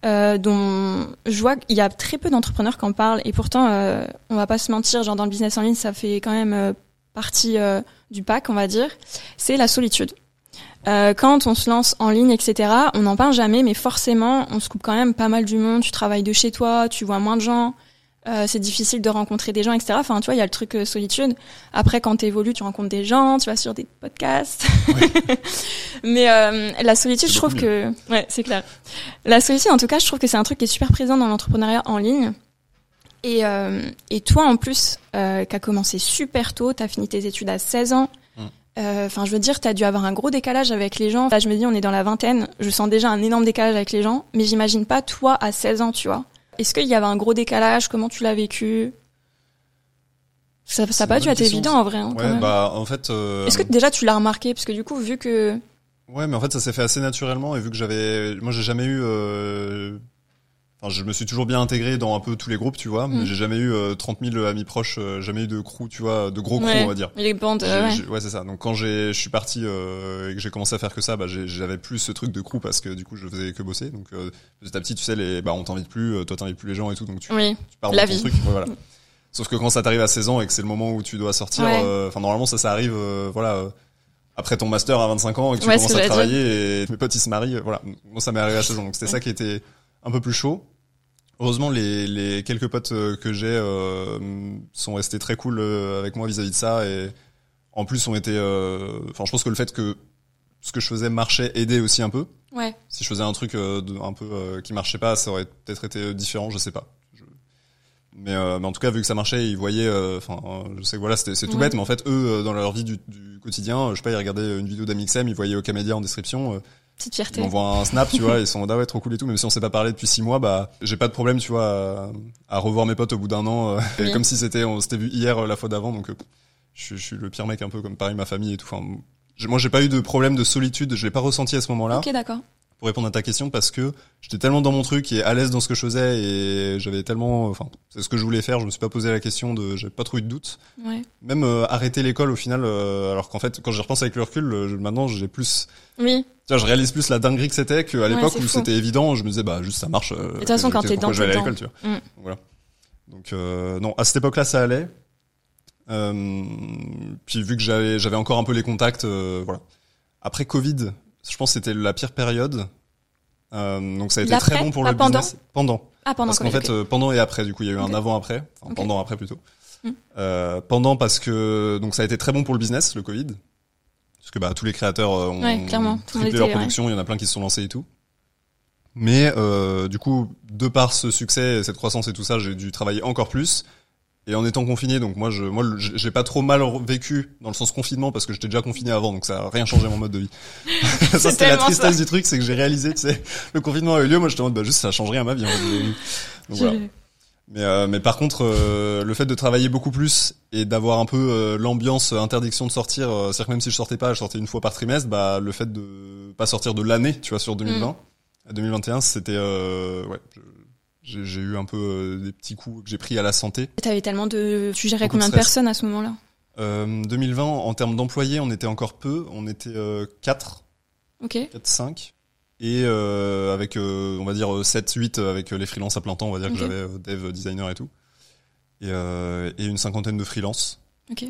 euh, dont je vois qu'il y a très peu d'entrepreneurs qui en parlent et pourtant euh, on va pas se mentir, genre dans le business en ligne ça fait quand même partie du pack on va dire, c'est la solitude. Euh, quand on se lance en ligne, etc., on n'en parle jamais, mais forcément, on se coupe quand même pas mal du monde. Tu travailles de chez toi, tu vois moins de gens, euh, c'est difficile de rencontrer des gens, etc. Enfin, tu vois, il y a le truc euh, solitude. Après, quand tu évolues, tu rencontres des gens, tu vas sur des podcasts. mais euh, la solitude, je trouve que, ouais, c'est clair. La solitude, en tout cas, je trouve que c'est un truc qui est super présent dans l'entrepreneuriat en ligne. Et, euh, et toi, en plus, euh, qui a commencé super tôt, tu as fini tes études à 16 ans.
Mm.
Euh, Enfin, je veux dire, tu as dû avoir un gros décalage avec les gens. Là, je me dis, on est dans la vingtaine. Je sens déjà un énorme décalage avec les gens. Mais j'imagine pas toi à 16 ans, tu vois. Est-ce qu'il y avait un gros décalage? Comment tu l'as vécu? Ça ça pas dû être évident en vrai. hein,
Ouais, bah en fait. euh,
Est-ce que déjà tu l'as remarqué? Parce que du coup, vu que.
Ouais, mais en fait, ça s'est fait assez naturellement et vu que j'avais, moi, j'ai jamais eu, euh... enfin, je me suis toujours bien intégré dans un peu tous les groupes, tu vois,
Mm.
mais j'ai jamais eu euh, 30 000 amis proches, euh, jamais eu de crew, tu vois, de gros crew,
Ouais.
on va dire.
Les bandes. Euh, ouais.
ouais, c'est ça. Donc quand j'ai, je suis parti euh, et que j'ai commencé à faire que ça, bah, j'avais plus ce truc de crew parce que du coup, je faisais que bosser. Donc euh, petit à petit, tu sais, les, bah, on t'invite plus, euh, toi t'invites plus les gens et tout, donc tu,
Oui.
tu pars
La
dans ton
vie.
truc. Ouais, voilà. Sauf que quand ça t'arrive à 16 ans et que c'est le moment où tu dois sortir, euh, enfin normalement ça, ça arrive, euh, voilà. euh, après ton master à 25 ans et que tu
Ouais, ce
commences
que
à travailler et mes potes ils se marient, euh, voilà. Moi ça m'est arrivé à 16 ans, donc c'était ça qui était un peu plus chaud. Heureusement les, les quelques potes euh, que j'ai euh, sont restés très cool euh, avec moi vis-à-vis de ça et en plus ont été, euh, enfin je pense que le fait que ce que je faisais marchait aidait aussi un peu.
Ouais.
Si je faisais un truc euh, de- un peu euh, qui marchait pas, ça aurait peut-être été différent, je sais pas. Mais, euh, mais en tout cas, vu que ça marchait, ils voyaient. Enfin, euh, je sais que voilà, c'est tout
Ouais.
bête, mais en fait, eux, euh, dans leur vie du, du quotidien, je sais pas, ils regardaient une vidéo d'Amixem, ils voyaient Ocamedia en description, euh,
Petite fierté.
m'envoient un snap, tu vois, ils sont en mode, ah ouais, trop cool et tout. Même si on s'est pas parlé depuis six mois, bah, j'ai pas de problème, tu vois, à, à revoir mes potes au bout d'un an, euh,
Oui.
comme si c'était, on s'était vu hier euh, la fois d'avant, donc euh, je, suis- je suis le pire mec un peu comme pareil ma famille et tout. Enfin, moi, j'ai pas eu de problème de solitude, je l'ai pas ressenti à ce moment-là
Ok, d'accord.
Pour répondre à ta question parce que j'étais tellement dans mon truc et à l'aise dans ce que je faisais et j'avais tellement enfin c'est ce que je voulais faire je me suis pas posé la question de j'avais pas trop eu de doute.
Ouais.
même euh, arrêter l'école au final euh, alors qu'en fait quand je repense avec le recul euh, maintenant j'ai plus
Oui.
tu vois, je réalise plus la dinguerie que c'était qu'à l'époque où c'était évident je me disais bah juste ça marche
de toute façon, quand t'es dedans,
je vais aller à
t'es
l'école tu vois.
Mm.
Donc, voilà. Donc non à cette époque là ça allait. Puis vu que j'avais j'avais encore un peu les contacts voilà. Après Covid je pense que c'était la pire période. Euh, donc ça a été très bon pour le
pendant
business. Pendant.
Ah, pendant
parce qu'en fait
ok.
euh, pendant et après du coup il y a eu un avant après. Enfin
Ok.
pendant après plutôt.
Mm.
euh, pendant parce que donc ça a été très bon pour le business le Covid. Parce que bah tous les créateurs euh, ont
Ouais,
triplé leur
était,
production. Il y en a plein qui se sont lancés et tout. Mais euh, du coup de par ce succès et cette croissance et tout ça j'ai dû travailler encore plus et en étant confiné donc moi je moi j'ai pas trop mal vécu dans le sens confinement parce que j'étais déjà confiné avant donc ça a rien changé mon mode de vie ça c'était la tristesse
ça.
du truc c'est que j'ai réalisé tu sais le confinement a eu lieu moi j'étais en mode bah juste ça a changé rien à ma vie donc voilà mais, euh, mais par contre, euh, le fait de travailler beaucoup plus et d'avoir un peu euh, l'ambiance euh, interdiction de sortir, euh, c'est-à-dire que même si je sortais pas, je sortais une fois par trimestre, bah le fait de pas sortir de l'année, tu vois, sur 2020,
Mm.
à 2021, c'était euh, ouais, je- j'ai eu un peu euh, des petits coups que j'ai pris à la santé.
T'avais tellement de. Tu gérais
de
combien de personnes à ce moment-là?
Euh, 2020, en termes d'employés, on était encore peu, on était euh, 4,
Ok.
4, 5. Et euh, avec, euh, on va dire, 7, 8 avec euh, les freelances à plein temps, on va dire que j'avais euh, dev, designer et tout. Et, euh, et une cinquantaine de freelance.
Ok.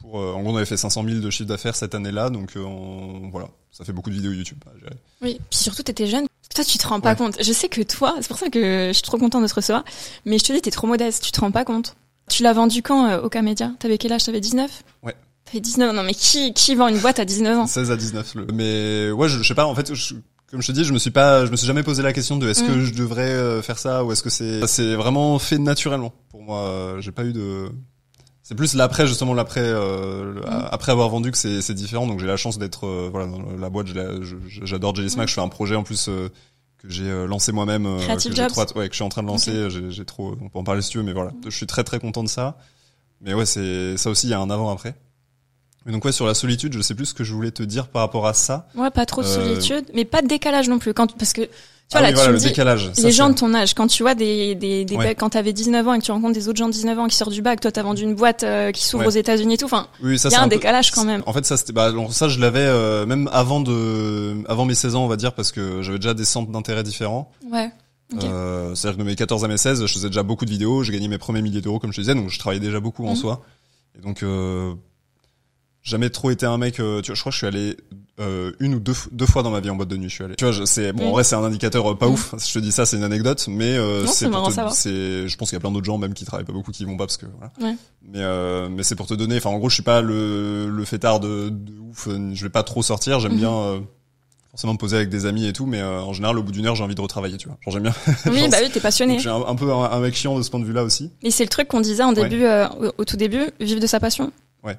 Pour, euh, en gros, on avait fait 500 000 de chiffre d'affaires cette année-là, donc euh, on- voilà, ça fait beaucoup de vidéos YouTube à gérer.
Oui. Puis surtout, t'étais jeune. Toi, tu te rends pas
Ouais.
compte. Je sais que toi, c'est pour ça que je suis trop contente de te recevoir. Mais je te dis, t'es trop modeste. Tu te rends pas compte. Tu l'as vendu quand euh, au Camédia T'avais quel âge? T'avais 19
Ouais.
T'avais 19 Non, mais qui, qui vend une boîte à 19 ans?
16 à 19. Le... Mais ouais, je, je sais pas, en fait, je- comme je te dis, je me suis pas, je me suis jamais posé la question de est-ce que
Mm.
je devrais euh, faire ça ou est-ce que c'est, c'est vraiment fait naturellement pour moi. euh, J'ai pas eu de, c'est plus l'après justement l'après, euh,
Mm.
après avoir vendu que c'est différent. Donc j'ai la chance d'être, euh, voilà, dans la boîte. J'adore Jelly Smack.
Mm.
Je fais un projet en plus. euh, que j'ai euh, lancé moi-même, euh,
Creative
que trop ouais, que je suis en train de lancer. J'ai j'ai trop, on peut en parler si tu veux, mais voilà, je suis très très content de ça. Mais ouais, c'est ça aussi, il y a un avant après. Mais donc ouais, sur la solitude, je sais plus ce que je voulais te dire par rapport à ça.
Ouais, pas trop de solitude, mais pas de décalage non plus. Quand, parce que Tu vois,
Ah
là,
voilà,
tu
le
dis,
décalage. Ça,
les gens de ton âge, quand tu vois des, des, des
Ouais.
quand t'avais 19 ans et que tu rencontres des autres gens de 19 ans qui sortent du bac, toi t'as vendu une boîte euh, qui s'ouvre
Ouais.
aux États-Unis et tout, enfin,
Oui,
il y a un
peu-
décalage quand même.
En fait, ça c'était bah ça je l'avais euh, même avant de avant mes 16 ans, on va dire parce que j'avais déjà des centres d'intérêt différents.
Ouais.
Euh, c'est-à-dire que de mes 14 à mes 16, je faisais déjà beaucoup de vidéos, j'ai gagné mes premiers milliers d'euros comme je te disais, donc je travaillais déjà beaucoup en
Mhm.
soi. Et donc euh, jamais trop été un mec euh, tu vois, je crois que je suis allé euh, une ou deux, deux fois dans ma vie en boîte de nuit, je suis allé. Tu vois, je- c'est bon en vrai c'est un indicateur euh, pas
Mhm.
ouf. Si je te dis ça, c'est une anecdote, mais euh,
c'est
c'est je pense qu'il y a plein d'autres gens même qui travaillent pas beaucoup qui vont pas parce que voilà.
Ouais.
Mais euh, mais c'est pour te donner enfin en gros, je suis pas le le fêtard de, de ouf, euh, je vais pas trop sortir, j'aime
Mhm.
bien euh, forcément me poser avec des amis et tout, mais euh, en général au bout d'une heure, j'ai envie de retravailler, tu vois. Genre j'aime bien
Oui, bah oui, t'es passionné.
j'ai un, un peu un, un mec chiant de ce point de vue-là aussi.
Et c'est le truc qu'on disait en début, euh, au, au tout début, vivre de sa passion.
Ouais.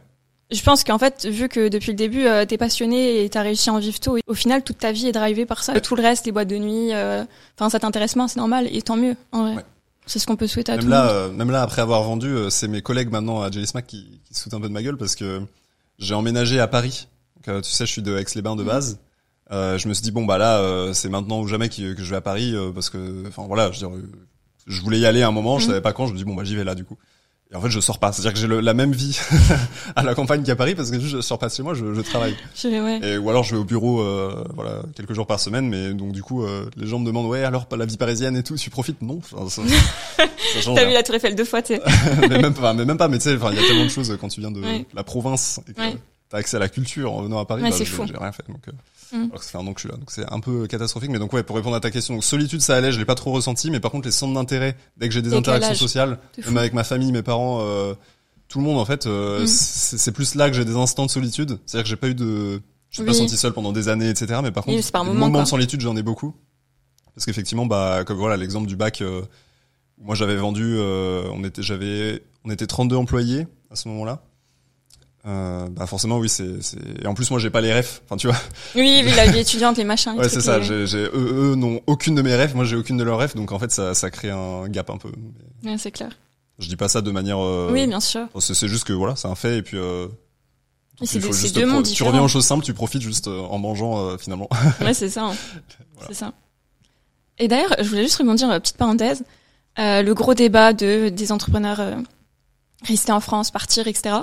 Je pense qu'en fait, vu que depuis le début, euh, t'es passionné et t'as réussi à en vivre tôt, et au final, toute ta vie est drivée par ça. Tout le reste, les boîtes de nuit, euh, enfin, ça t'intéresse moins, c'est normal, et tant mieux, en vrai.
Ouais.
C'est ce qu'on peut souhaiter à
Même
tout le monde.
euh, même là, après avoir vendu, euh, c'est mes collègues maintenant à Jelly Smack qui, qui se foutent un peu de ma gueule parce que j'ai emménagé à Paris. Donc, tu sais, je suis de Aix-les-Bains de
Mhm.
base. Euh, je me suis dit bon bah là, euh, c'est maintenant ou jamais que, que je vais à Paris euh, parce que, enfin voilà, je, je voulais y aller à un moment, je
Mhm.
savais pas quand. Je me dis bon bah j'y vais là du coup. Et en fait, je sors pas. C'est-à-dire que j'ai la même vie à la campagne qu'à Paris parce que je sors pas chez moi, je, je travaille.
Ouais.
Et, ou alors je vais au bureau, euh, voilà, quelques jours par semaine. Mais donc du coup, euh, les gens me demandent ouais alors pas la vie parisienne et tout, tu profites? Non, Enfin, ça, ça change
T'as vu la Tour Eiffel deux fois, tu sais.
mais même pas, mais même pas, mais tu sais, il y a tellement de choses quand tu viens de
Ouais.
la province et que
Ouais.
t'as accès à la culture en venant à Paris, bah,
c'est
j'ai-
fou.
j'ai rien fait, donc, euh,
Mm.
alors que ça fait un an que je suis là, donc c'est un peu catastrophique, mais donc ouais, pour répondre à ta question, donc solitude ça allait, je l'ai pas trop ressenti, mais par contre les centres d'intérêt, dès que j'ai des interactions sociales, même avec ma famille, mes parents, euh, tout le monde en fait, euh,
Mm.
c'est plus là que j'ai des instants de solitude, c'est-à-dire que j'ai pas eu de, je suis pas senti seul pendant des années, etc., mais par contre,
par
des
moment,
moments
quoi.
de solitude j'en ai beaucoup, parce qu'effectivement, bah, comme voilà l'exemple du bac. euh, moi, j'avais vendu, euh, on était, j'avais, on était 32 employés à ce moment-là. Euh, bah forcément, oui, c'est, c'est. Et en plus, moi, j'ai pas les refs. Enfin, tu vois.
Oui, oui, la vie étudiante, les machins, les
Ouais, c'est ça.
les-
J'ai, j'ai, eux, eux n'ont aucune de mes refs. Moi, j'ai aucune de leurs refs. Donc, en fait, ça, ça crée un gap un peu.
Ouais, c'est clair.
Je dis pas ça de manière. euh,
Oui, bien sûr.
C'est, c'est juste que voilà, c'est un fait. Et puis. Euh,
c'est deux- c'est
juste
deux
pro-
mondes
Tu reviens aux choses simples, tu profites juste euh, en mangeant euh, finalement.
Ouais, c'est ça. hein.
Voilà.
C'est ça. Et d'ailleurs, je voulais juste rebondir, euh, petite parenthèse, euh, le gros débat de des entrepreneurs euh, rester en France, partir, etc.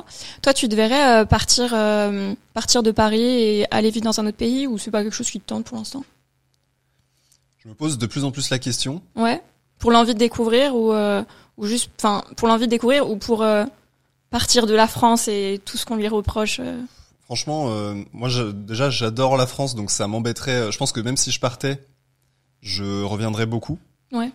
Toi, tu devrais euh, partir euh, partir de Paris et aller vivre dans un autre pays ou c'est pas quelque chose qui te tente pour l'instant?
Je me pose de plus en plus la question.
Ouais. Pour l'envie de découvrir ou euh, ou juste, enfin, pour l'envie de découvrir ou pour euh, partir de la France et tout ce qu'on lui reproche.
Franchement, moi je, déjà j'adore la France, donc ça m'embêterait. Je pense que même si je partais, je reviendrais beaucoup.
Ouais.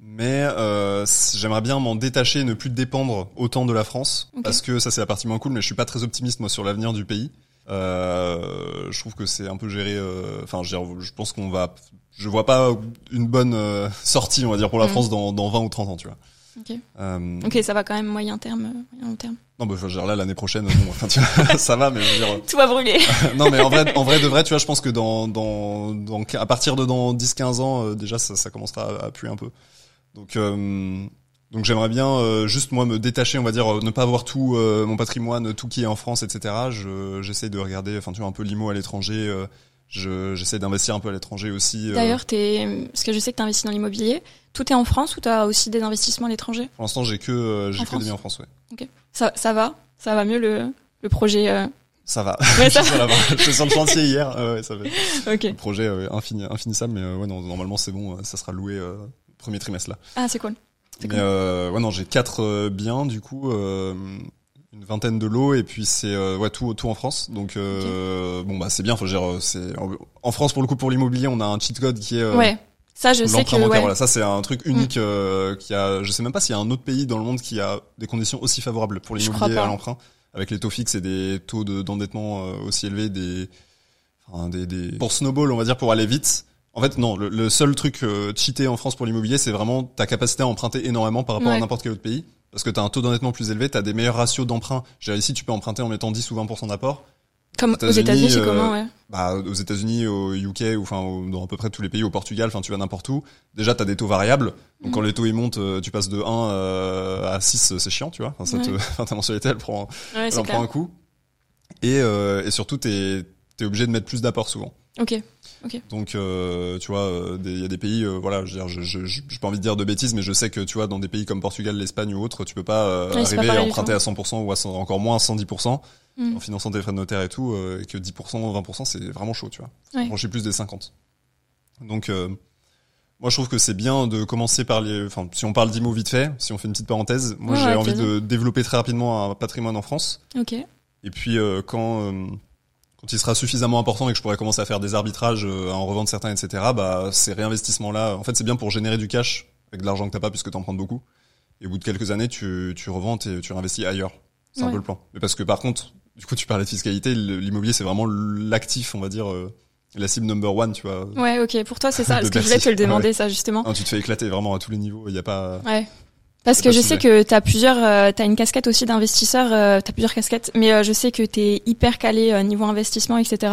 Mais euh, j'aimerais bien m'en détacher et ne plus dépendre autant de la France, parce que ça c'est la partie moins cool. Mais je suis pas très optimiste moi sur l'avenir du pays. Euh, je trouve que c'est un peu géré. euh, Enfin, dire, je pense qu'on va. Je vois pas une bonne euh, sortie, on va dire, pour la
Mhm.
France dans, dans 20 ou 30 ans, tu vois.
Ok.
Euh,
Ok, ça va quand même moyen terme, euh, moyen long terme.
Non, bah, je veux dire, là l'année prochaine, bon, enfin, tu vois, ça va, mais je veux dire,
Tout va brûler.
non mais en vrai en vrai de vrai tu vois je pense que dans dans, dans à partir de dans 10 15 ans euh, déjà ça, ça commencera à, à puer un peu donc euh, donc j'aimerais bien euh, juste moi me détacher on va dire euh, ne pas avoir tout euh, mon patrimoine tout qui est en France etc je j'essaie de regarder enfin tu vois un peu l'IMO à l'étranger euh, je j'essaie d'investir un peu à l'étranger aussi.
D'ailleurs, t'es, parce que je sais que tu investis dans l'immobilier. Tout est en France ou tu as aussi des investissements à l'étranger?
Pour l'instant j'ai que euh, j'ai que
France.
des biens en France ouais.
Ça, ça va? Ça va mieux le, le projet euh,
ça va.
Ouais, ça
Je suis sur le chantier hier. Euh, ouais, ça va.
Ok.
le projet euh, infini, infinissable mais ouais non normalement c'est bon ça sera loué euh, premier trimestre là
Ah, c'est cool. C'est
Mais
cool.
euh, ouais non j'ai quatre euh, biens du coup euh, une vingtaine de lots et puis c'est euh, ouais tout tout en France donc euh, bon bah c'est bien faut dire c'est en, France pour le coup pour l'immobilier on a un cheat code qui est euh,
ouais. Ça, je sais que ouais.
voilà ça c'est un truc unique euh, qui a je sais même pas s'il y a un autre pays dans le monde qui a des conditions aussi favorables pour l'immobilier à l'emprunt avec les taux fixes et des taux de- d'endettement aussi élevés des enfin, des des pour snowball on va dire pour aller vite en fait, non. Le, le seul truc euh, cheaté en France pour l'immobilier, c'est vraiment ta capacité à emprunter énormément par rapport à n'importe quel autre pays. Parce que tu as un taux d'endettement plus élevé, tu as des meilleurs ratios d'emprunt. J'ai ici, tu peux emprunter en mettant 10 ou 20% d'apport.
Comme aux
États-Unis,
c'est
euh,
comment, ouais.
Bah, aux États-Unis, au UK, ou enfin dans à peu près tous les pays, au Portugal, enfin tu vas n'importe où. Déjà, tu as des taux variables. Donc
Mhm.
quand les taux ils montent, euh, tu passes de 1 euh, à 6, c'est chiant, tu vois. Enfin, ça te,
Ouais.
enfin, ta mensualité, elle prend,
Ouais,
elle en prend un coup. Et, euh, et surtout, t'es es obligé de mettre plus d'apport souvent.
Ok.
Donc, euh, tu vois, euh, il y a des pays, euh, voilà, je j'ai pas envie de dire de bêtises, mais je sais que, tu vois, dans des pays comme Portugal, l'Espagne ou autre, tu peux pas euh,
Ouais, c'est pas
arriver à emprunter à 100% ou à 100 encore moins à 110%
Mm.
en finançant tes frais de notaire et tout, euh, et que 10%, 20%, c'est vraiment chaud, tu vois.
Ouais.
Franchir plus des 50. Donc, euh, moi, je trouve que c'est bien de commencer par les, enfin, si on parle d'IMO vite fait, si on fait une petite parenthèse, moi,
Ouais,
j'ai envie de développer très rapidement un patrimoine en France.
Ok.
Et puis euh, quand euh, quand il sera suffisamment important et que je pourrai commencer à faire des arbitrages, euh, à en revendre certains, etc. Bah ces réinvestissements-là, en fait, c'est bien pour générer du cash avec de l'argent que t'as pas puisque t'en prends beaucoup. Et au bout de quelques années, tu tu revends et tu réinvestis ailleurs. C'est un peu le plan. Mais parce que par contre, du coup, tu parlais de fiscalité, l'immobilier c'est vraiment l'actif, on va dire, euh, la cible number one, tu vois.
Ouais, ok. Pour toi, c'est ça. Parce que je voulais te le demander, ça, justement.
Non, tu te fais éclater vraiment à tous les niveaux. Il y a pas.
Ouais. Parce que je sais que t'as plusieurs, euh, t'as une casquette aussi d'investisseur, euh, t'as plusieurs casquettes, mais euh, je sais que t'es hyper calé euh, niveau investissement, etc.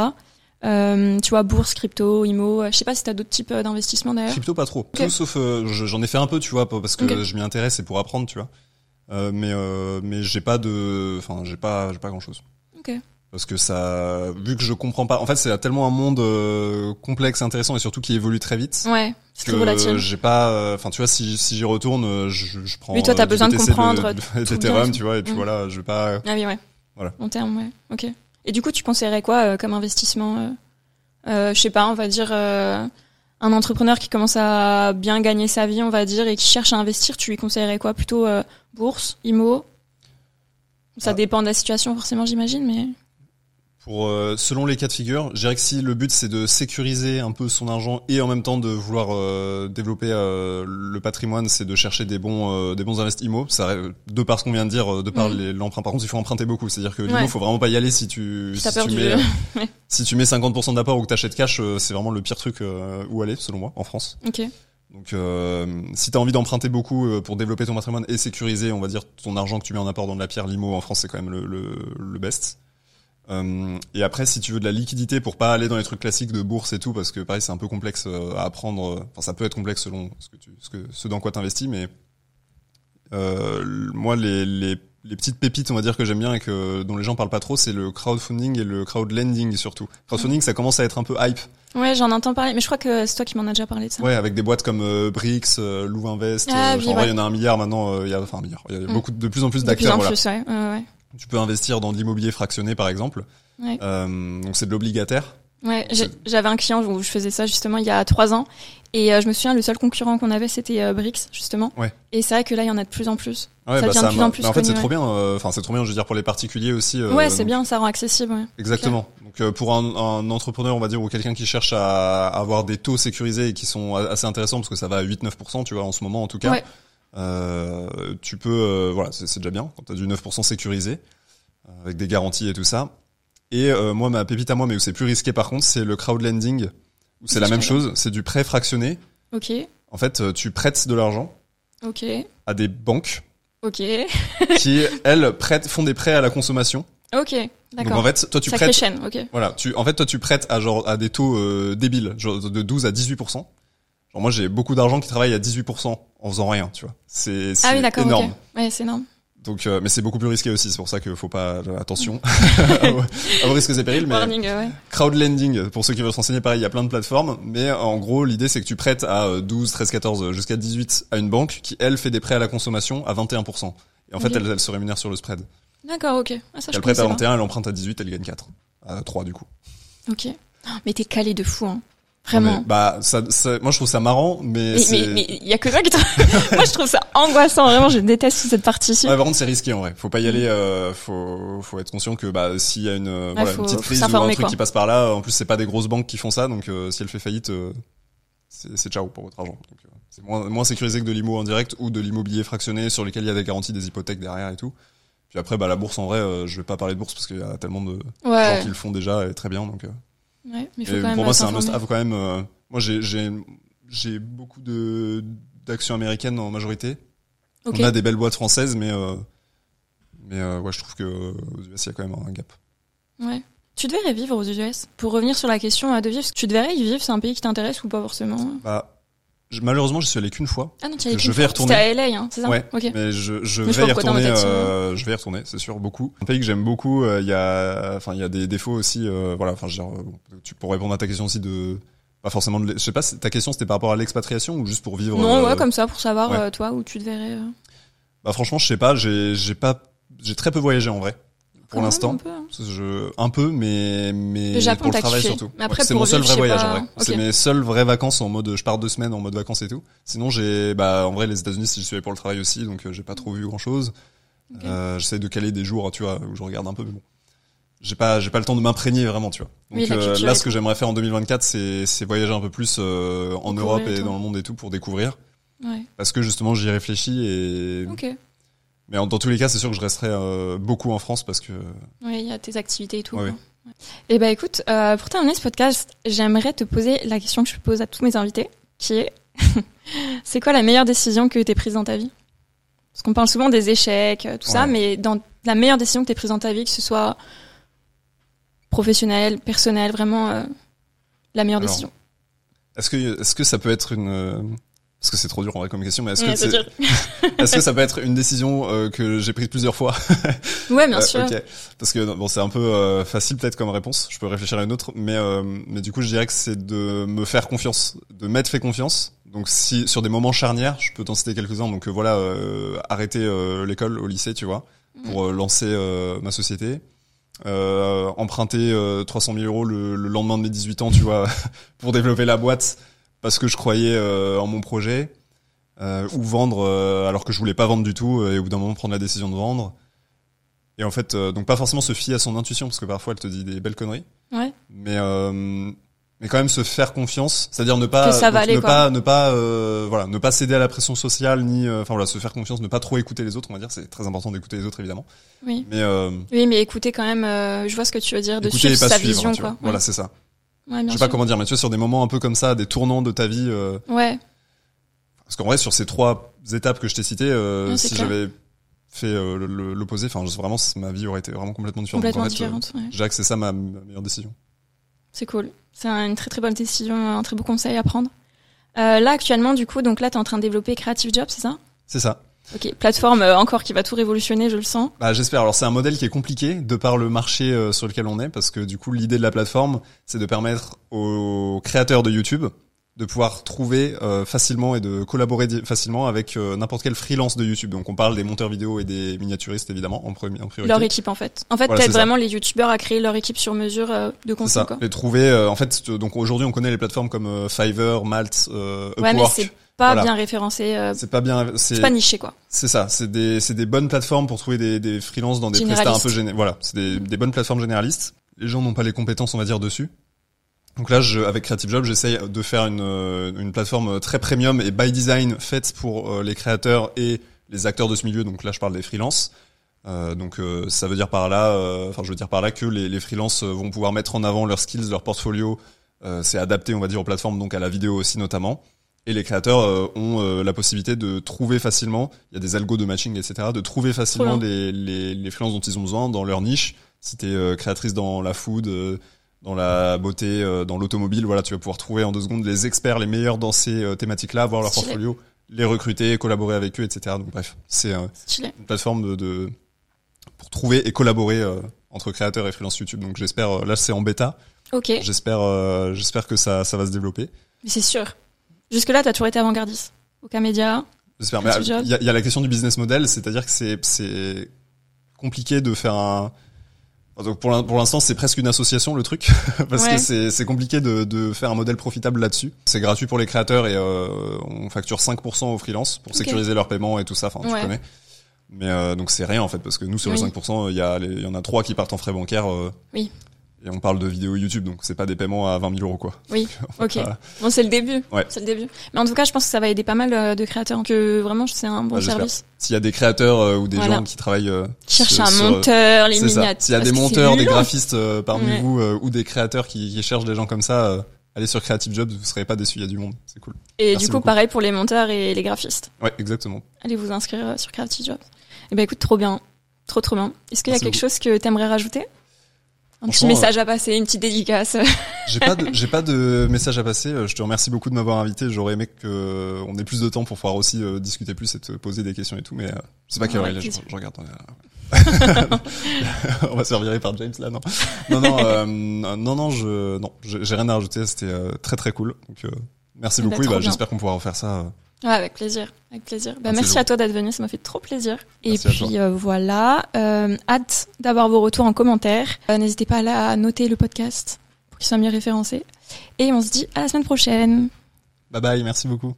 Euh, tu vois, bourse, crypto, IMO, je sais pas si t'as d'autres types d'investissements d'ailleurs.
Crypto pas trop. Tout sauf je- j'en ai fait un peu, tu vois, parce que je m'y intéresse et pour apprendre, tu vois. Mais mais j'ai pas de, enfin j'ai pas j'ai pas grand chose.
Ok.
Parce que ça, vu que je comprends pas, en fait c'est tellement un monde euh, complexe, intéressant et surtout qui évolue très vite.
Ouais, c'est
Que j'ai pas, euh, enfin tu vois, si si j'y retourne, euh, je, je prends.
Oui, toi, t'as besoin de comprendre
de, d'Ethereum,
bien.
tu vois, et puis
Mm.
voilà, je vais pas.
Ah oui, ouais.
Voilà.
Long terme, ouais. Ok. Et du coup, tu conseillerais quoi comme investissement Je sais pas, on va dire un entrepreneur qui commence à bien gagner sa vie, on va dire, et qui cherche à investir, tu lui conseillerais quoi? Plutôt euh, bourse, IMO Ça
Ah.
dépend de la situation, forcément, j'imagine, mais
Pour euh, selon les cas de figure, je dirais que si le but c'est de sécuriser un peu son argent et en même temps de vouloir euh, développer euh, le patrimoine, c'est de chercher des bons euh, des bons investissements. Ça de par ce qu'on vient de dire, euh, de par les- l'emprunt. Par contre, il faut emprunter beaucoup. C'est-à-dire que l'IMO,
Ouais.
faut vraiment pas y aller si tu
Si
tu mets si tu mets 50% d'apport ou que t'achètes cash, euh, c'est vraiment le pire truc où aller selon moi en France.
ok.
Donc, euh, si t'as envie d'emprunter beaucoup euh, pour développer ton patrimoine et sécuriser, on va dire, ton argent que tu mets en apport dans de la pierre, l'IMO en France, c'est quand même le, le, le best. Euh, et après, si tu veux de la liquidité pour pas aller dans les trucs classiques de bourse et tout, parce que pareil, c'est un peu complexe euh, à apprendre. euh, Enfin, ça peut être complexe selon ce que tu, ce que, ce dans quoi t'investis, mais euh, moi, les, les, les petites pépites, on va dire que j'aime bien et que dont les gens parlent pas trop, c'est le crowdfunding et le crowdlending surtout. Crowdfunding, ça commence à être un peu hype.
Ouais, j'en entends parler, mais je crois que c'est toi qui m'en as déjà parlé de ça.
Ouais, avec des boîtes comme euh, Brix, euh, Louvinvest.
Ah oui,
en vrai,
ouais.
il y en a un milliard maintenant. Il y a, enfin, un milliard. Il y a
Mm.
beaucoup de plus en plus
de plus
d'acteurs.
en
Voilà.
plus, ouais. ouais, ouais.
Tu peux investir dans de l'immobilier fractionné, par exemple.
Ouais.
Euh, donc c'est de l'obligataire.
Ouais, j'avais un client où je faisais ça justement il y a trois ans et euh, je me souviens le seul concurrent qu'on avait c'était euh, Brix justement.
Ouais.
Et c'est vrai que là il y en a de plus en plus.
Ouais,
Ça devient de plus en plus
mais en fait, c'est trop bien. euh, Enfin, c'est trop bien. Je veux dire pour les particuliers aussi. euh,
ouais, c'est bien, ça rend accessible. Ouais.
Exactement. Donc euh, pour un, un entrepreneur, on va dire, ou quelqu'un qui cherche à avoir des taux sécurisés et qui sont assez intéressants parce que ça va à 8-9%, tu vois, en ce moment en tout cas. Euh, tu peux, euh, voilà, c'est déjà bien quand t'as du 9% sécurisé euh, avec des garanties et tout ça. Et moi, ma pépite à moi, mais où c'est plus risqué par contre, c'est le crowdlending. Où c'est la même chose, c'est du prêt fractionné.
Ok,
En fait, tu prêtes de l'argent
ok,
à des banques
ok,
qui, elles, prêtent, font des prêts à la consommation.
ok.
Donc
D'accord.
en fait, toi tu prêtes
chaîne. Ok.
Voilà, tu, en fait, toi, tu prêtes à genre à des taux euh, débiles, genre de 12 à 18%. Genre moi, j'ai beaucoup d'argent qui travaille à 18% en faisant rien, tu vois. C'est
Ah oui, d'accord.
énorme.
ok. Ouais, c'est énorme.
Donc, euh, mais c'est beaucoup plus risqué aussi. C'est pour ça qu'il faut pas euh, attention à vos risques et périls. Mais
Warning, euh, ouais.
crowdlending, pour ceux qui veulent se renseigner, pareil, il y a plein de plateformes. Mais en gros, l'idée c'est que tu prêtes à euh, 12, 13, 14, jusqu'à 18 à une banque qui elle fait des prêts à la consommation à 21%. Et en fait, elle, elle se rémunère sur le spread.
D'accord, ok. Ah, ça je
Elle prête à
connaissais pas.
21, elle emprunte à 18, elle gagne 4. À 3 du coup.
Ok. Mais t'es calé de fou, hein. Vraiment.
mais, bah, ça, ça- moi je trouve ça marrant, mais,
Mais il y a que toi qui. Moi je trouve ça angoissant. Vraiment, je déteste cette partie-ci.
Ouais, par contre, c'est risqué en vrai. Faut pas y aller. Euh, faut, faut être conscient que bah s'il y a une, euh, voilà,
faut-
une petite crise ou un truc
quoi.
qui passe par là, en plus c'est pas des grosses banques qui font ça, donc euh, si elle fait faillite, euh, c'est c'est ciao pour votre argent. Euh, c'est moins, moins sécurisé que de l'immo en direct ou de l'immobilier fractionné sur lequel il y a des garanties, des hypothèques derrière et tout. Puis après, bah la bourse en vrai, euh, je vais pas parler de bourse parce qu'il y a tellement de gens
Ouais.
qui le font déjà et très bien. Donc, euh,
Ouais, mais faut
et
quand même
pour moi, c'est un
s'informer.
must-have quand même. euh, moi, j'ai beaucoup de d'actions américaines en majorité. On a des belles boîtes françaises, mais euh, mais euh, ouais, je trouve que euh, aux US il y a quand même un gap.
Ouais. Tu devrais vivre aux US. Pour revenir sur la question de vivre, tu devrais y vivre. C'est un pays qui t'intéresse ou pas forcément?
Bah, Je- malheureusement, je suis allé qu'une fois.
Ah non, tu y allais
Je vais retourner.
C'était à LA, hein, c'est ça
Ouais,
Ok.
Mais je, je
Mais
vais y retourner.
tête,
euh, je vais y retourner, c'est sûr, beaucoup. Un pays que j'aime beaucoup. euh, Il y a, enfin, il y a des défauts aussi. euh, voilà, enfin, je veux dire, euh, tu pour répondre à ta question aussi de, pas forcément. De, je sais pas, ta question c'était par rapport à l'expatriation ou juste pour vivre.
Non,
euh,
ouais, comme ça, pour savoir,
ouais.
euh, toi, où tu te verrais. euh,
Bah franchement, je sais pas. J'ai, j'ai pas, j'ai très peu voyagé en vrai pour l'instant.
un peu, hein.
Je, un peu, mais mais
Le Japon,
pour le travail surtout.
Mais après,
Ouais, c'est mon seul vrai voyage
pas.
en vrai. C'est mes seules vraies vacances en mode je pars deux semaines en mode vacances et tout. Sinon j'ai bah en vrai les États-Unis si je suis allé pour le travail aussi donc euh, j'ai pas trop vu grand chose. Euh, J'essaie de caler des jours tu vois où je regarde un peu mais bon. J'ai pas j'ai pas le temps de m'imprégner vraiment tu vois. Donc
Oui,
euh, là ce que j'aimerais faire en 2024 c'est c'est voyager un peu plus euh, en Europe
et
dans le monde et tout pour découvrir
Ouais.
parce que justement j'y réfléchis et
Ok.
Mais en- dans tous les cas c'est sûr que je resterai euh, beaucoup en France parce que
Oui, il y a tes activités et tout.
Ouais,
quoi. Ouais. Et bah écoute, euh, pour terminer ce podcast, j'aimerais te poser la question que je pose à tous mes invités, qui est c'est quoi la meilleure décision que tu prise dans ta vie? Parce qu'on parle souvent des échecs, euh, tout ça, mais dans la meilleure décision que tu prise dans ta vie, que ce soit professionnelle, personnelle, vraiment euh, la meilleure
Alors,
décision.
Est-ce que, est-ce que ça peut être une, parce que c'est trop dur en vrai comme question, mais est-ce que,
Ouais, c'est
est-ce que ça peut être une décision euh, que j'ai prise plusieurs fois?
Ouais, bien
Euh,
sûr.
Parce que bon, c'est un peu euh, facile peut-être comme réponse. Je peux réfléchir à une autre, mais mais du coup, je dirais que c'est de me faire confiance, de m'être fait confiance. Donc si sur des moments charnières, je peux t'en citer quelques-uns. Donc voilà, arrêter l'école au lycée, tu vois, pour euh, lancer ma société. Emprunter euh, 300 000 euros le, le lendemain de mes 18 ans, tu vois, pour développer la boîte parce que je croyais euh, en mon projet. Euh, ou vendre euh, alors que je voulais pas vendre du tout et au bout d'un moment prendre la décision de vendre. Et en fait, donc pas forcément se fier à son intuition parce que parfois elle te dit des belles conneries,
Ouais.
mais mais quand même se faire confiance, c'est-à-dire ne pas donc
aller,
ne
quoi.
pas ne pas euh, voilà ne pas céder à la pression sociale ni euh, enfin voilà se faire confiance, ne pas trop écouter les autres, on va dire c'est très important d'écouter les autres évidemment,
Oui.
mais euh,
Oui, mais écoutez quand même, je vois ce que tu veux dire, de
écouter
suivre sa
suivre,
vision, quoi.
Voilà c'est ça.
Ouais,
Je sais pas comment dire, mais tu vois sur des moments un peu comme ça, des tournants de ta vie. euh,
Ouais.
Parce qu'en vrai, sur ces trois étapes que je t'ai citées, euh,
Non,
si j'avais fait euh, l'opposé, enfin, vraiment, ma vie aurait été vraiment complètement différente.
Complètement
Donc, en fait,
différente. ouais.
c'est ça ma, ma meilleure décision.
C'est cool. C'est un- une très très bonne décision, un très beau conseil à prendre. Là actuellement, du coup, donc là, t'es en train de développer Creative Job, c'est ça?
C'est ça.
Ok, plateforme euh, encore qui va tout révolutionner, je le sens.
Bah, j'espère. Alors, c'est un modèle qui est compliqué de par le marché euh, sur lequel on est, parce que du coup, l'idée de la plateforme, c'est de permettre aux créateurs de YouTube de pouvoir trouver euh, facilement et de collaborer facilement avec euh, n'importe quel freelance de YouTube. Donc, on parle des monteurs vidéo et des miniaturistes, évidemment, en, premier, en priorité.
Leur équipe en fait. En fait,
Voilà, ça.
vraiment les youtubeurs à créer leur équipe sur mesure euh, de contenu.
ça.
Quoi.
Les trouver. euh, en fait, donc aujourd'hui, on connaît les plateformes comme euh, Fiverr, Malt, euh,
Ouais, mais
Upwork.
Pas
Voilà.
bien référencé, euh,
C'est pas bien. C'est
pas niché quoi.
c'est ça. C'est des c'est des bonnes plateformes pour trouver des des freelances dans des prestats un peu géné. Voilà, c'est des des bonnes plateformes généralistes. Les gens n'ont pas les compétences, on va dire, dessus. Donc là, je, avec Creative Job, j'essaye de faire une euh, une plateforme très premium et by design faite pour euh, les créateurs et les acteurs de ce milieu. Donc là, je parle des freelances. Euh, donc euh, ça veut dire par là, euh, enfin je veux dire par là que les, les freelances vont pouvoir mettre en avant leurs skills, leur portfolio. Euh, c'est adapté, on va dire, aux plateformes, donc à la vidéo aussi notamment. Et les créateurs euh, ont euh, la possibilité de trouver facilement, il y a des algos de matching, etc., de trouver facilement les, les, les freelances dont ils ont besoin dans leur niche. Si t'es euh, créatrice dans la food, euh, dans la beauté, euh, dans l'automobile, voilà, tu vas pouvoir trouver en deux secondes les experts les meilleurs dans ces euh, thématiques-là, voir leur portfolio, les recruter, collaborer avec eux, etc. Donc bref, c'est euh, une plateforme de, de pour trouver et collaborer euh, entre créateurs et freelance YouTube. Donc j'espère, là c'est en bêta,
Ok,
j'espère, euh, j'espère que ça, ça va se développer.
mais c'est sûr. Jusque là, t'as toujours été avant-gardiste. Aucun média.
J'espère. Mais il y a, il y a la question du business model, c'est-à-dire que c'est compliqué de faire un. Donc pour l'in- pour l'instant, c'est presque une association le truc, parce
Ouais.
que c'est compliqué de de faire un modèle profitable là-dessus. C'est gratuit pour les créateurs et euh, on facture 5% aux freelances pour sécuriser leur paiement et tout ça. Enfin, tu
Ouais.
connais. Mais euh, donc c'est rien en fait parce que nous sur
Oui.
le 5%, il y a les- il y en a trois qui partent en frais bancaires. euh,
Oui.
Et on parle de vidéos YouTube, donc c'est pas des paiements à 20 000 euros quoi.
Oui, ok.
pas-
Bon, c'est le début.
Ouais.
C'est le début. Mais en tout cas, je pense que ça va aider pas mal euh, de créateurs. Que vraiment, c'est un bon
Bah, j'espère.
service.
S'il y a des créateurs euh, ou des
Voilà.
gens qui travaillent euh,
Cherche
sur-
un
sur-
monteur, les
C'est ça.
miniatures.
S'il y a des monteurs, des
long.
graphistes euh, parmi
Ouais.
vous euh, ou des créateurs qui, qui cherchent des gens comme ça, euh, allez sur Creative Jobs, vous serez pas déçus, il y a du monde, c'est cool.
Et
Merci
du coup,
beaucoup.
pareil pour les monteurs et les graphistes.
Ouais, exactement.
Allez vous inscrire euh, sur Creative Jobs. Eh ben, écoute, trop bien. Trop, trop bien. Est-ce qu'il y a quelque chose que t'aimerais rajouter? Un petit message à passer, une petite dédicace.
J'ai pas de, j'ai pas de message à passer. Je te remercie beaucoup de m'avoir invité. J'aurais aimé que on ait plus de temps pour pouvoir aussi discuter plus et te poser des questions et tout, mais c'est pas quelle heure il est. Je, regarde. on va se faire virer par James là, non Non, non, euh, non, non, je, non, j'ai rien à rajouter. C'était euh, très très cool. Donc, euh, merci ah bah, beaucoup. bah, J'espère qu'on pourra refaire ça.
Ouais, avec plaisir, avec plaisir. Bah, merci, à toi d'être venu, ça m'a fait trop plaisir. et puis voilà, hâte d'avoir vos retours en commentaire. N'hésitez pas à, à noter le podcast pour qu'il soit mieux référencé. Et on se dit à la semaine prochaine.
Bye bye, merci beaucoup.